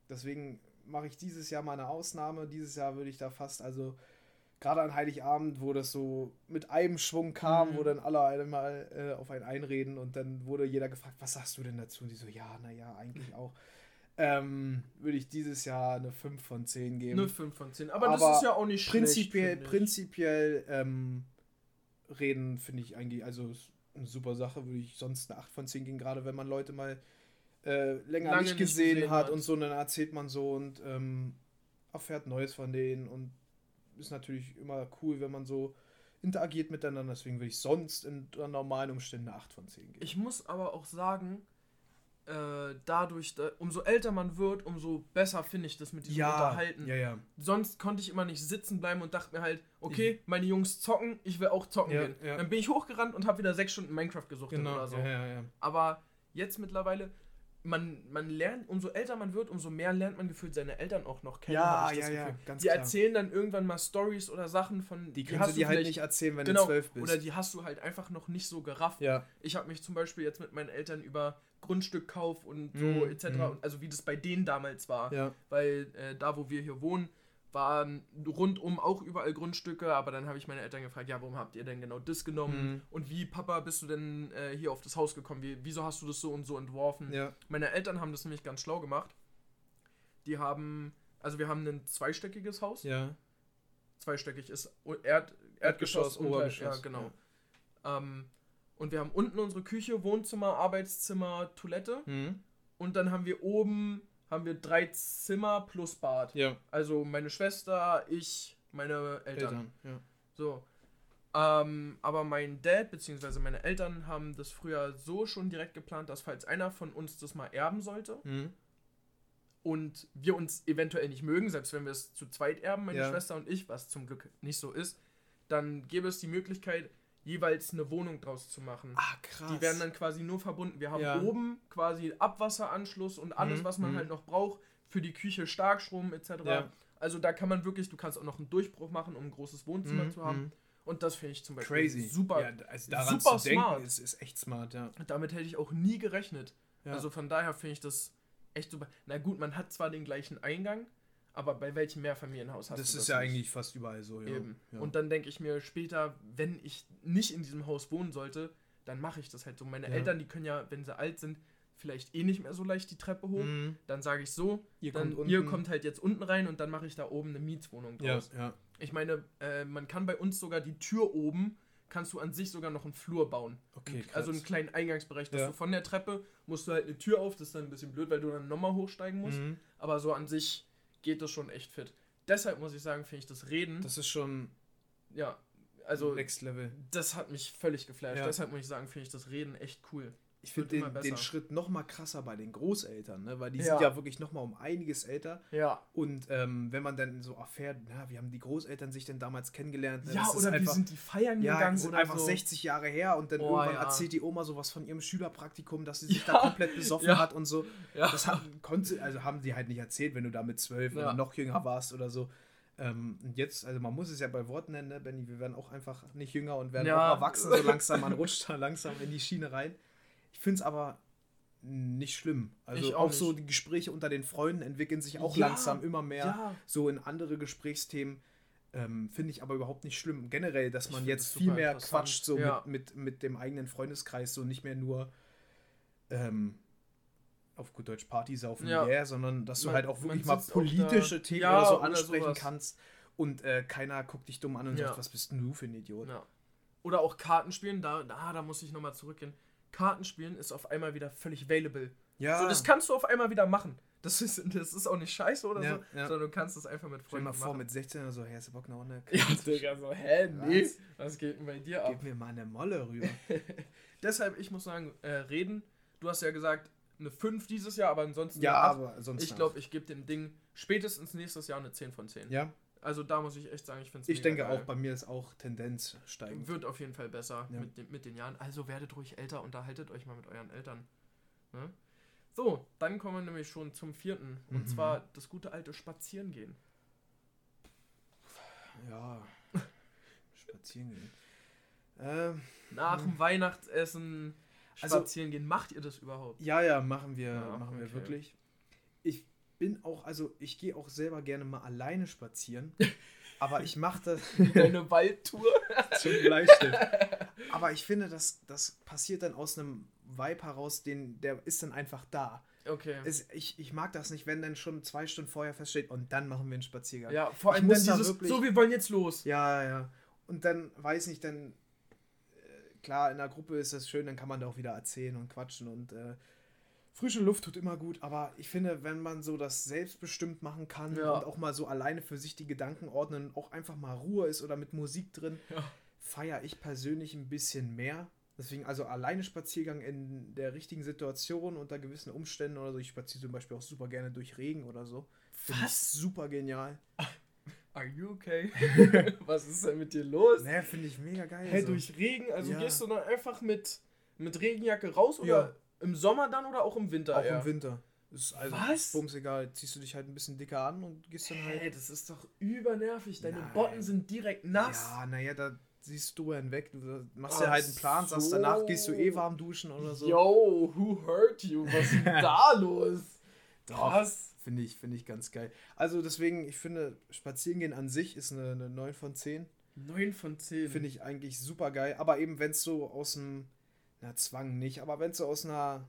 Deswegen mache ich dieses Jahr mal eine Ausnahme. Dieses Jahr würde ich da fast, also gerade an Heiligabend, wo das so mit einem Schwung kam, Mhm. wo dann alle einmal äh, auf einen einreden und dann wurde jeder gefragt, was sagst du denn dazu? Und die so, ja, naja, eigentlich auch. Ähm, würde ich dieses Jahr eine 5 von 10 geben. Eine 5 von 10. Aber, Aber das ist ja auch nicht prinzipiell, schlecht. prinzipiell ähm, reden finde ich eigentlich, also eine super Sache, würde ich sonst eine 8 von 10 geben, gerade wenn man Leute mal äh, länger Lange nicht nicht gesehen, gesehen hat, hat. und so, dann erzählt man so und ähm, erfährt Neues von denen und ist natürlich immer cool, wenn man so interagiert miteinander, deswegen würde ich sonst in normalen Umständen eine 8 von 10 geben. Ich muss aber auch sagen, äh, dadurch, da, umso älter man wird, umso besser finde ich das mit diesem Unterhalten. ja, ja. Sonst konnte ich immer nicht sitzen bleiben und dachte mir halt, okay, meine Jungs zocken, ich will auch zocken Ja, gehen. ja. Dann bin ich hochgerannt und habe wieder sechs Stunden Minecraft gesuchtet Genau, oder so. ja, ja, ja. Aber jetzt mittlerweile, man, man lernt, umso älter man wird, umso mehr lernt man gefühlt seine Eltern auch noch kennen. Ja, ja, ja, Gefühl. ganz Die klar. erzählen dann irgendwann mal Stories oder Sachen von. Die kannst du dir halt nicht erzählen, wenn genau, du 12 bist. Oder die hast du halt einfach noch nicht so gerafft. ja. Ich habe mich zum Beispiel jetzt mit meinen Eltern über Grundstückkauf und so Mhm, etc. mhm. Und also wie das bei denen damals war. Ja. Weil äh, da, wo wir hier wohnen, waren rundum auch überall Grundstücke, aber dann habe ich meine Eltern gefragt, ja, warum habt ihr denn genau das genommen? Mhm. Und wie, Papa, bist du denn äh, hier auf das Haus gekommen? Wie, wieso hast du das so und so entworfen? Ja. Meine Eltern haben das nämlich ganz schlau gemacht. Die haben, also wir haben ein zweistöckiges Haus. Ja. Zweistöckig ist Erd, Erdgeschoss, Erdgeschoss, Unter- Obergeschoss, Ja, genau. Ähm, und wir haben unten unsere Küche, Wohnzimmer, Arbeitszimmer, Toilette. Mhm. Und dann haben wir oben haben wir drei Zimmer plus Bad. Ja. Also meine Schwester, ich, meine Eltern. Eltern. Ja. So. Ähm, aber mein Dad bzw. meine Eltern haben das früher so schon direkt geplant, dass falls einer von uns das mal erben sollte Mhm. und wir uns eventuell nicht mögen, selbst wenn wir es zu zweit erben, meine Ja. Schwester und ich, was zum Glück nicht so ist, dann gäbe es die Möglichkeit, jeweils eine Wohnung draus zu machen. Ah, krass. Die werden dann quasi nur verbunden. Wir haben Ja. oben quasi Abwasseranschluss und alles, Mhm, was man mhm. halt noch braucht für die Küche, Starkstrom etc. Ja. Also da kann man wirklich, du kannst auch noch einen Durchbruch machen, um ein großes Wohnzimmer Mhm, zu haben. mhm. Und das finde ich zum Beispiel Crazy. super. Ja, also daran super zu denken, smart. ist, ist echt smart, ja. Damit hätte ich auch nie gerechnet. Ja. Also von daher finde ich das echt super. Na gut, man hat zwar den gleichen Eingang, aber bei welchem Mehrfamilienhaus hast das du ist das ja nicht? eigentlich fast überall so, ja. Eben. Ja. Und dann denke ich mir später, wenn ich nicht in diesem Haus wohnen sollte, dann mache ich das halt so. Meine Ja. Eltern, die können ja, wenn sie alt sind, vielleicht eh nicht mehr so leicht die Treppe hoch. Mhm. Dann sage ich so, Ihr dann, kommt ihr kommt halt jetzt unten rein und dann mache ich da oben eine Mietswohnung Ja, draus. ja. Ich meine, äh, man kann bei uns sogar die Tür oben, kannst du an sich sogar noch einen Flur bauen. Okay, krass. Also einen kleinen Eingangsbereich, dass Ja. du von der Treppe musst du halt eine Tür auf, das ist dann ein bisschen blöd, weil du dann nochmal hochsteigen musst. Mhm. Aber so an sich geht das schon echt fit. Deshalb muss ich sagen, finde ich das Reden, Das ist schon ja, also Next Level. das hat mich völlig geflasht. Ja. Deshalb muss ich sagen, finde ich das Reden echt cool. Ich finde den, den Schritt noch mal krasser bei den Großeltern, ne? weil die Ja. sind ja wirklich noch mal um einiges älter. Ja. Und ähm, wenn man dann so erfährt, na, wie haben die Großeltern sich denn damals kennengelernt? ne? Ja, Das oder wie einfach, sind die feiern ja, gegangen sind einfach so. 60 Jahre her und dann Oh, irgendwann ja. erzählt die Oma sowas von ihrem Schülerpraktikum, dass sie sich da komplett besoffen hat und so. Ja. Das hat, konnte, also haben die halt nicht erzählt, wenn du da mit zwölf oder noch jünger warst oder so. Ähm, und jetzt, also man muss es ja bei Wort nennen, ne, Benny, wir werden auch einfach nicht jünger und werden Ja. auch erwachsen so langsam, man rutscht da langsam in die Schiene rein. Ich finde es aber nicht schlimm. Also Ich auch, auch so die Gespräche unter den Freunden entwickeln sich auch Ja. langsam immer mehr Ja. so in andere Gesprächsthemen. Ähm, Finde ich aber überhaupt nicht schlimm. Generell, dass man jetzt das viel mehr quatscht, so Ja. mit, mit, mit dem eigenen Freundeskreis, so nicht mehr nur ähm, auf gut Deutsch Party saufen, Ja. yeah, sondern dass du Man- halt auch wirklich mal politische Themen Ja, oder so oder ansprechen sowas. kannst und äh, keiner guckt dich dumm an und Ja. sagt, was bist denn du für ein Idiot? Oder auch Kartenspielen, da, da, da muss ich nochmal zurückgehen. Kartenspielen ist auf einmal wieder völlig available. Ja, So, das kannst du auf einmal wieder machen. Das ist, das ist auch nicht scheiße oder Ja, so, ja. sondern du kannst es einfach mit stell dir Freunden mal vor, machen. mit 16 oder so, hey, hast du Bock noch eine? ja, Digga, so, hä, nee, Was? was geht denn bei dir ab? Gib mir mal eine Molle rüber. Deshalb, ich muss sagen, äh, reden, du hast ja gesagt, eine 5 dieses Jahr, aber ansonsten ja, eine 8. aber sonst Ich glaube, ich gebe dem Ding spätestens nächstes Jahr eine 10 von 10. Ja, Also da muss ich echt sagen, ich finde es ich denke auch, bei mir ist auch Tendenz steigend. Wird auf jeden Fall besser Ja. mit, den, mit den Jahren. Also werdet ruhig älter, unterhaltet euch mal mit euren Eltern. Ne? So, dann kommen wir nämlich schon zum vierten. Und Mhm. zwar das gute alte Spazierengehen. Ja, spazieren gehen. Ähm, Nach dem Weihnachtsessen Also- spazieren gehen. Macht ihr das überhaupt? ja, ja, machen wir, Ja, machen wir okay. wirklich. Ich bin auch, also ich gehe auch selber gerne mal alleine spazieren, aber ich mache das Eine Waldtour? zum Bleistift. Aber ich finde, das, das passiert dann aus einem Vibe heraus, den, der ist dann einfach da. Okay. Es, ich, ich mag das nicht, wenn dann schon zwei Stunden vorher feststeht und dann machen wir einen Spaziergang. Ja, vor Ich allem dann da dieses, wirklich- so, wir wollen jetzt los. Ja, ja. Und dann weiß nicht, dann äh, klar, in der Gruppe ist das schön, dann kann man da auch wieder erzählen und quatschen und äh, frische Luft tut immer gut, aber ich finde, wenn man so das selbstbestimmt machen kann Ja. und auch mal so alleine für sich die Gedanken ordnen und auch einfach mal Ruhe ist oder mit Musik drin, Ja. feiere ich persönlich ein bisschen mehr. Deswegen also alleine Spaziergang in der richtigen Situation unter gewissen Umständen oder so. Ich spaziere zum Beispiel auch super gerne durch Regen oder so. Finde ich Was? Super genial. Are you okay? Was ist denn mit dir los? Naja, finde ich mega geil. Hey, so. durch Regen, also Ja. gehst du dann einfach mit, mit Regenjacke raus oder. Im Sommer dann oder auch im Winter? Auch eher? im Winter. Ist also Was? Bums egal. Ziehst du dich halt ein bisschen dicker an und gehst dann halt. Hey, das ist doch übernervig. Deine Nein. Botten sind direkt nass. Ja, naja, da siehst du hinweg. Du machst Ach dir halt einen Plan, sagst so. danach gehst du eh warm duschen oder so. Yo, who hurt you? Was ist da los? Was? Finde ich, finde ich ganz geil. Also deswegen, ich finde, Spazierengehen an sich ist eine, eine 9 von 10. 9 von 10. Finde ich eigentlich super geil. Aber eben, wenn es so aus dem, na, Zwang nicht, aber wenn es so aus einer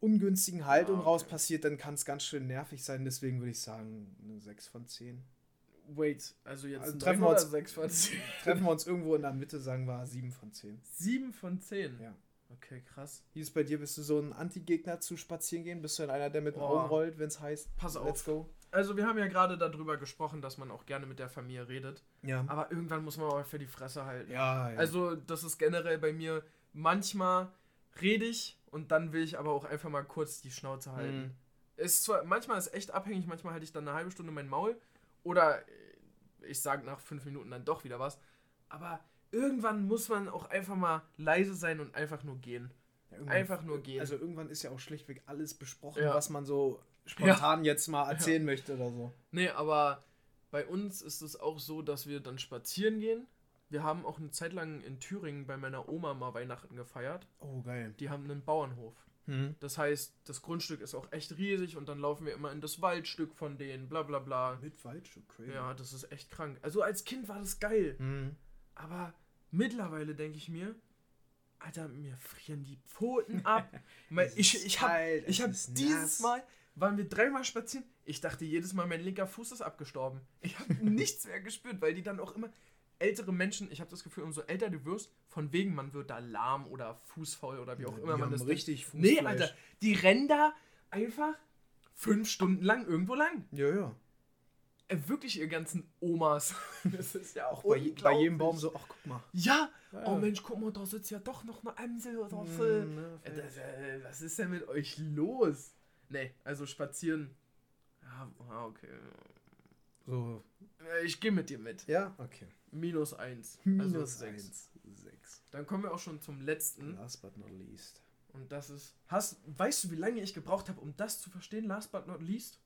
ungünstigen Haltung okay. raus passiert, dann kann es ganz schön nervig sein. Deswegen würde ich sagen, eine 6 von 10. Wait, also jetzt Also treffen wir uns- 6 von 10? Treffen wir uns irgendwo in der Mitte, sagen wir 7 von 10. 7 von 10? Ja. Okay, krass. Wie ist bei dir? Bist du so ein Anti-Gegner zu spazieren gehen? Bist du dann einer, der mit den Boah. Augen rollt, wenn es heißt, Pass auf. let's go? Also wir haben ja gerade darüber gesprochen, dass man auch gerne mit der Familie redet. Ja. Aber irgendwann muss man auch für die Fresse halten. Ja, ja. Also das ist generell bei mir, manchmal rede ich und dann will ich aber auch einfach mal kurz die Schnauze halten. Mhm. Ist zwar, manchmal ist echt abhängig, manchmal halte ich dann eine halbe Stunde mein Maul oder ich sage nach fünf Minuten dann doch wieder was. Aber irgendwann muss man auch einfach mal leise sein und einfach nur gehen. Ja, Einfach nur gehen. Also irgendwann ist ja auch schlichtweg alles besprochen, Ja. was man so spontan jetzt mal erzählen möchte oder so. Nee, aber bei uns ist es auch so, dass wir dann spazieren gehen. Wir haben auch eine Zeit lang in Thüringen bei meiner Oma mal Weihnachten gefeiert. Oh, geil. Die haben einen Bauernhof. Hm. Das heißt, das Grundstück ist auch echt riesig und dann laufen wir immer in das Waldstück von denen, bla bla bla. Mit Waldstück, crazy. Ja, das ist echt krank. Also als Kind war das geil. Hm. Aber mittlerweile denke ich mir, Alter, mir frieren die Pfoten ab. Ich ich habe ich hab dieses nass. Mal, waren wir dreimal spazieren. Ich dachte jedes Mal, mein linker Fuß ist abgestorben. Ich habe nichts mehr gespürt, weil die dann auch immer ältere Menschen, ich habe das Gefühl, umso älter du wirst, von wegen man wird da lahm oder fußfaul oder wie auch immer man das richtig nennt. Nee, Fußfleisch. Alter, die rennen da einfach fünf Stunden lang irgendwo lang. Ja, ja. äh, wirklich ihr ganzen Omas. Das ist ja auch Bei, je- bei jedem. Baum so, ach guck mal. Ja! Ja. Oh Mensch, guck mal, da sitzt ja doch noch eine Amsel oder so. Mm, ne, Äh, das, äh, was ist denn mit euch los? Nee, also spazieren. Ja, ah, okay. So, Äh, Ich gehe mit dir mit. ja, okay. Minus eins. Minus also sechs. eins. Sechs. Dann kommen wir auch schon zum letzten. Last but not least. Und das ist. Hast, weißt du, wie lange ich gebraucht habe, um das zu verstehen? Last but not least?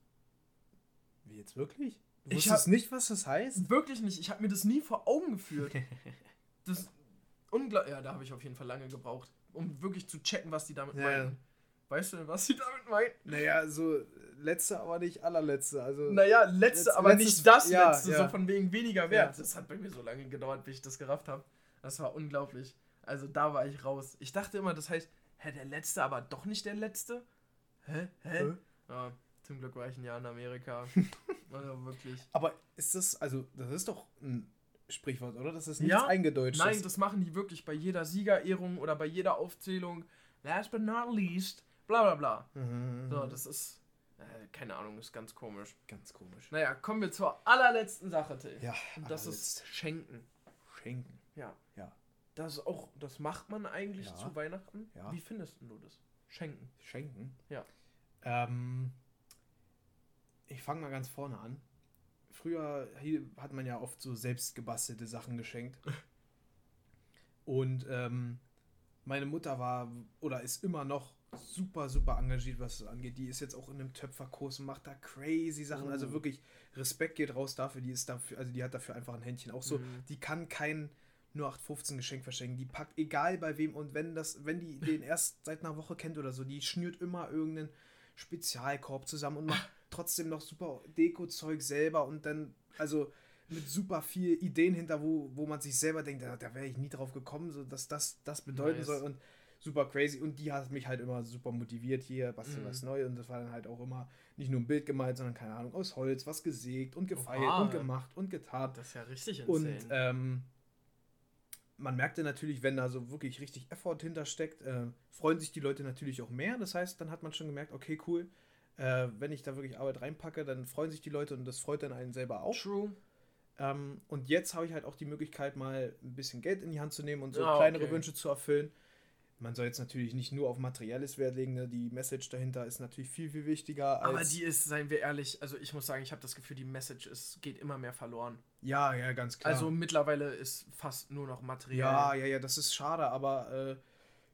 Wie jetzt wirklich? Du Ich wusstest hab- nicht, was das heißt? Wirklich nicht. Ich habe mir das nie vor Augen geführt. Das unglaublich. Ja, da habe ich auf jeden Fall lange gebraucht, um wirklich zu checken, was die damit Ja, meinen. Weißt du, was die damit meinen? Naja, so letzte, aber nicht allerletzte. Also, Naja, letzte, Letz- aber letztes- nicht das ja, letzte, ja. so von wegen weniger wert. Ja. Das hat bei mir so lange gedauert, bis ich das gerafft habe. Das war unglaublich. Also da war ich raus. Ich dachte immer, das heißt, hä, der letzte, aber doch nicht der letzte? Hä? Hä? Hä? Ja, zum Glück war ich ein Jahr in Amerika. also wirklich. aber ist das, also, das ist doch ein Sprichwort, oder? Das ist nichts Ja. eingedeutschtes. Nein, das machen die wirklich bei jeder Siegerehrung oder bei jeder Aufzählung. Last but not least, bla bla bla. Mhm. So, das ist, äh, keine Ahnung, ist ganz komisch. Ganz komisch. Naja, kommen wir zur allerletzten Sache, Till. Ja, Und das allerletzt. ist Schenken. Schenken. Ja. Ja. Das ist auch, das macht man eigentlich Ja. zu Weihnachten. Ja. Wie findest du das? Schenken. Schenken? Ja. Ähm, ich fange mal ganz vorne an. Früher hat man ja oft so selbst gebastelte Sachen geschenkt. Und ähm, meine Mutter war oder ist immer noch super, super engagiert, was das angeht. Die ist jetzt auch in einem Töpferkurs und macht da crazy Sachen. Oh. Also wirklich Respekt geht raus dafür. Die ist dafür, also die hat dafür einfach ein Händchen. Auch so, Mhm. die kann kein 0815 Geschenk verschenken. Die packt, egal bei wem und wenn das, wenn die den erst seit einer Woche kennt oder so, die schnürt immer irgendeinen Spezialkorb zusammen und macht trotzdem noch super Deko-Zeug selber und dann, also mit super viel Ideen hinter, wo, wo man sich selber denkt, da, da wäre ich nie drauf gekommen, so dass das das bedeuten Nice. soll und super crazy und die hat mich halt immer super motiviert hier, bastel Mhm. was neu und das war dann halt auch immer nicht nur ein Bild gemalt, sondern keine Ahnung, aus Holz, was gesägt und gefeilt Oha. und gemacht und getan. Das ist ja richtig Und insane. ähm, man merkte natürlich, wenn da so wirklich richtig Effort hintersteckt, äh, freuen sich die Leute natürlich auch mehr. Das heißt, dann hat man schon gemerkt, okay, cool, äh, wenn ich da wirklich Arbeit reinpacke, dann freuen sich die Leute und das freut dann einen selber auch. True. Ähm, und jetzt habe ich halt auch die Möglichkeit, mal ein bisschen Geld in die Hand zu nehmen und so Ah, kleinere okay. Wünsche zu erfüllen. Man soll jetzt natürlich nicht nur auf materielles Wert legen, ne? die Message dahinter ist natürlich viel, viel wichtiger als. Aber die ist, seien wir ehrlich, also ich muss sagen, ich habe das Gefühl, die Message ist, geht immer mehr verloren. ja, ja, ganz klar. Also mittlerweile ist fast nur noch Material. ja, ja, ja, das ist schade, aber äh,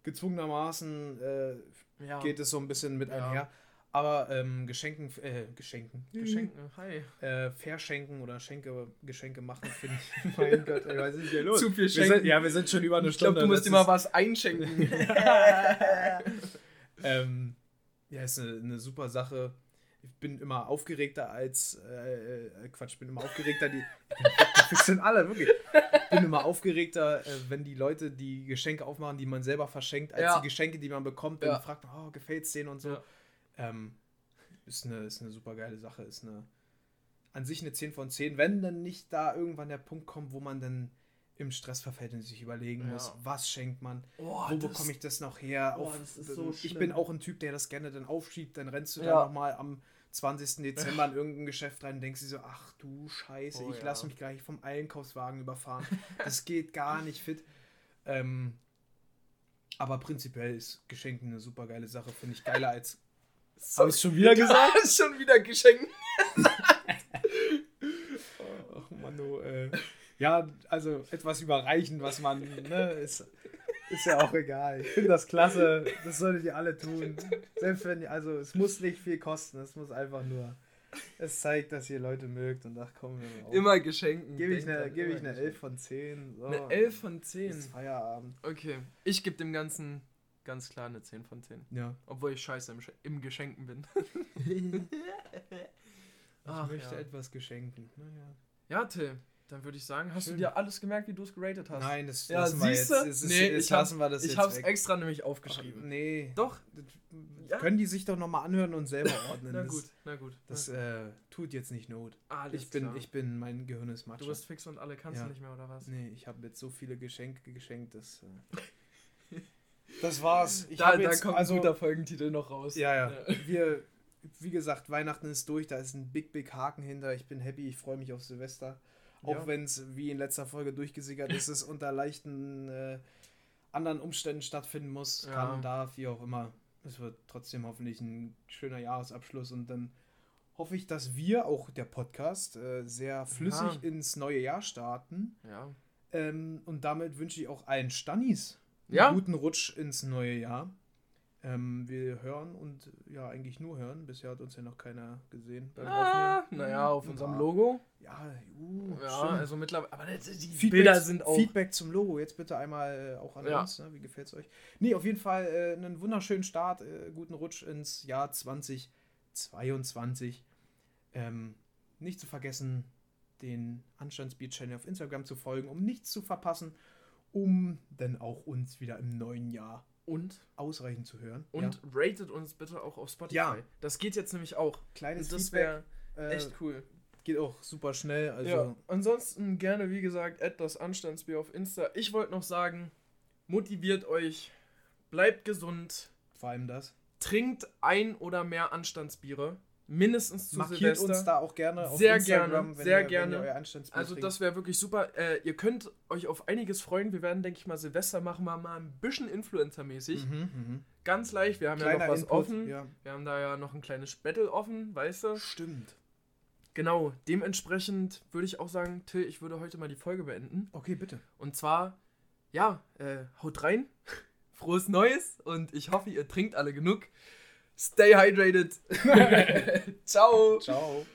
gezwungenermaßen äh, ja. geht es so ein bisschen mit Ja. Aber ähm, Geschenken, äh, Geschenken, Geschenke. Hi. äh, verschenken oder Schenke, Geschenke machen, finde ich. mein Gott, ey, was ist hier los? Zu viel wir schenken. sind, ja, wir sind schon über eine Ich glaube, Stunde. du musst das dir mal ist- was einschenken. ähm, ja, ist eine, eine super Sache. Ich bin immer aufgeregter als, äh, äh, Quatsch, ich bin immer aufgeregter, die, wir sind alle, wirklich. Ich bin immer aufgeregter, äh, wenn die Leute die Geschenke aufmachen, die man selber verschenkt, als Ja. die Geschenke, die man bekommt. Dann Ja. fragt man, oh, gefällt's denen und so. Ja. Ähm, ist eine, ist eine super geile Sache, ist eine, an sich eine 10 von 10, wenn dann nicht da irgendwann der Punkt kommt, wo man dann im Stress verfällt und sich überlegen Ja. muss, was schenkt man, Oh, wo bekomme ich das noch her? Oh, Auf- das so ich schlimm. bin auch ein Typ, der das gerne dann aufschiebt, dann rennst du Ja. da nochmal am 20. Dezember in irgendein Geschäft rein und denkst dir so, ach du Scheiße, Oh, ich ja. lasse mich gleich vom Einkaufswagen überfahren. Das geht gar nicht fit. Ähm, aber prinzipiell ist Geschenken eine super geile Sache, finde ich geiler als. So, Hab ich's schon wieder gesagt? Schon wieder geschenkt. Ach Mano, äh, ja, also etwas überreichen, was man, ne, ist, ist ja auch egal. Ich finde das klasse, das solltet ihr alle tun. Selbst wenn, also es muss nicht viel kosten, es muss einfach nur, es zeigt, dass ihr Leute mögt und ach komm, auf. Immer geschenken. Gebe ich eine, gebe ich eine 11 von 10. So. Eine 11 von 10. Ist Feierabend. Okay. Ich gebe dem Ganzen ganz klar eine 10 von 10. Ja. Obwohl ich scheiße im, im Geschenken bin. Ich Ach, möchte ja. etwas geschenken. Naja. Ja, Till, dann würde ich sagen, hast Schön. du dir alles gemerkt, wie du es geratet hast? Nein, das Ja, lassen wir jetzt. siehste? Es ist, Nee, jetzt ich lassen wir das ich jetzt habe es extra nämlich Ach, aufgeschrieben. nee. Doch. Ja. Können die sich doch nochmal anhören und selber ordnen. Na Das- gut, na gut. Das na äh, tut jetzt nicht Not. gut. Alles Ich bin, klar. ich bin, mein Gehirn ist du Matsche. bist fix und alle kannst Ja. du nicht mehr, oder was? Nee, ich habe jetzt so viele Geschenke geschenkt, das. Äh, das war's. Ich da da jetzt, kommt also, ein guter Folgentitel noch raus. Ja, ja. Wir, wie gesagt, Weihnachten ist durch, da ist ein big, big Haken hinter. Ich bin happy, ich freue mich auf Silvester. Auch Ja. wenn es, wie in letzter Folge durchgesickert ist, es unter leichten äh, anderen Umständen stattfinden muss, Ja. kann, darf, wie auch immer. Es wird trotzdem hoffentlich ein schöner Jahresabschluss und dann hoffe ich, dass wir, auch der Podcast, äh, sehr flüssig Ja. ins neue Jahr starten. Ja. Ähm, und damit wünsche ich auch allen Stannis Ja. guten Rutsch ins neue Jahr. Ähm, wir hören und ja, eigentlich nur hören. Bisher hat uns ja noch keiner gesehen beim Ah, Aufnehmen. naja, auf unserem Ja. Logo. Ja, uh, Ja, stimmt. also mittlerweile. Aber das- die Feedback, Bilder sind auch. Feedback zum Logo. Jetzt bitte einmal äh, auch an Ja. uns. Ne? Wie gefällt es euch? Nee, auf jeden Fall äh, einen wunderschönen Start. Äh, guten Rutsch ins Jahr 2022. Ähm, nicht zu vergessen, den Anstandsbier-Channel auf Instagram zu folgen, um nichts zu verpassen, um dann auch uns wieder im neuen Jahr Und, ausreichend zu hören. und ja. ratet uns bitte auch auf Spotify. Ja. Das geht jetzt nämlich auch. kleines Und das wäre äh, echt cool. Geht auch super schnell. Also ja. Ansonsten gerne, wie gesagt, das Anstandsbier auf Insta. Ich wollte noch sagen, motiviert euch, bleibt gesund, vor allem das. trinkt ein oder mehr Anstandsbiere. Mindestens zu Markiert Silvester. uns da auch gerne auf Sehr Instagram, gerne, wenn sehr ihr, gerne. Wenn ihr euer Also das wäre wirklich super. Äh, ihr könnt euch auf einiges freuen. Wir werden, denke ich mal, Silvester machen wir mal ein bisschen Influencer-mäßig. Mhm, mhm. Ganz leicht. Wir haben ja Kleiner noch was Input, offen. Ja. Wir haben da ja noch ein kleines Battle offen, weißt du? Stimmt. Genau. Dementsprechend würde ich auch sagen, Till, ich würde heute mal die Folge beenden. Okay, bitte. Und zwar, ja, äh, haut rein. Frohes Neues und ich hoffe, ihr trinkt alle genug. Stay hydrated. Ciao. Ciao.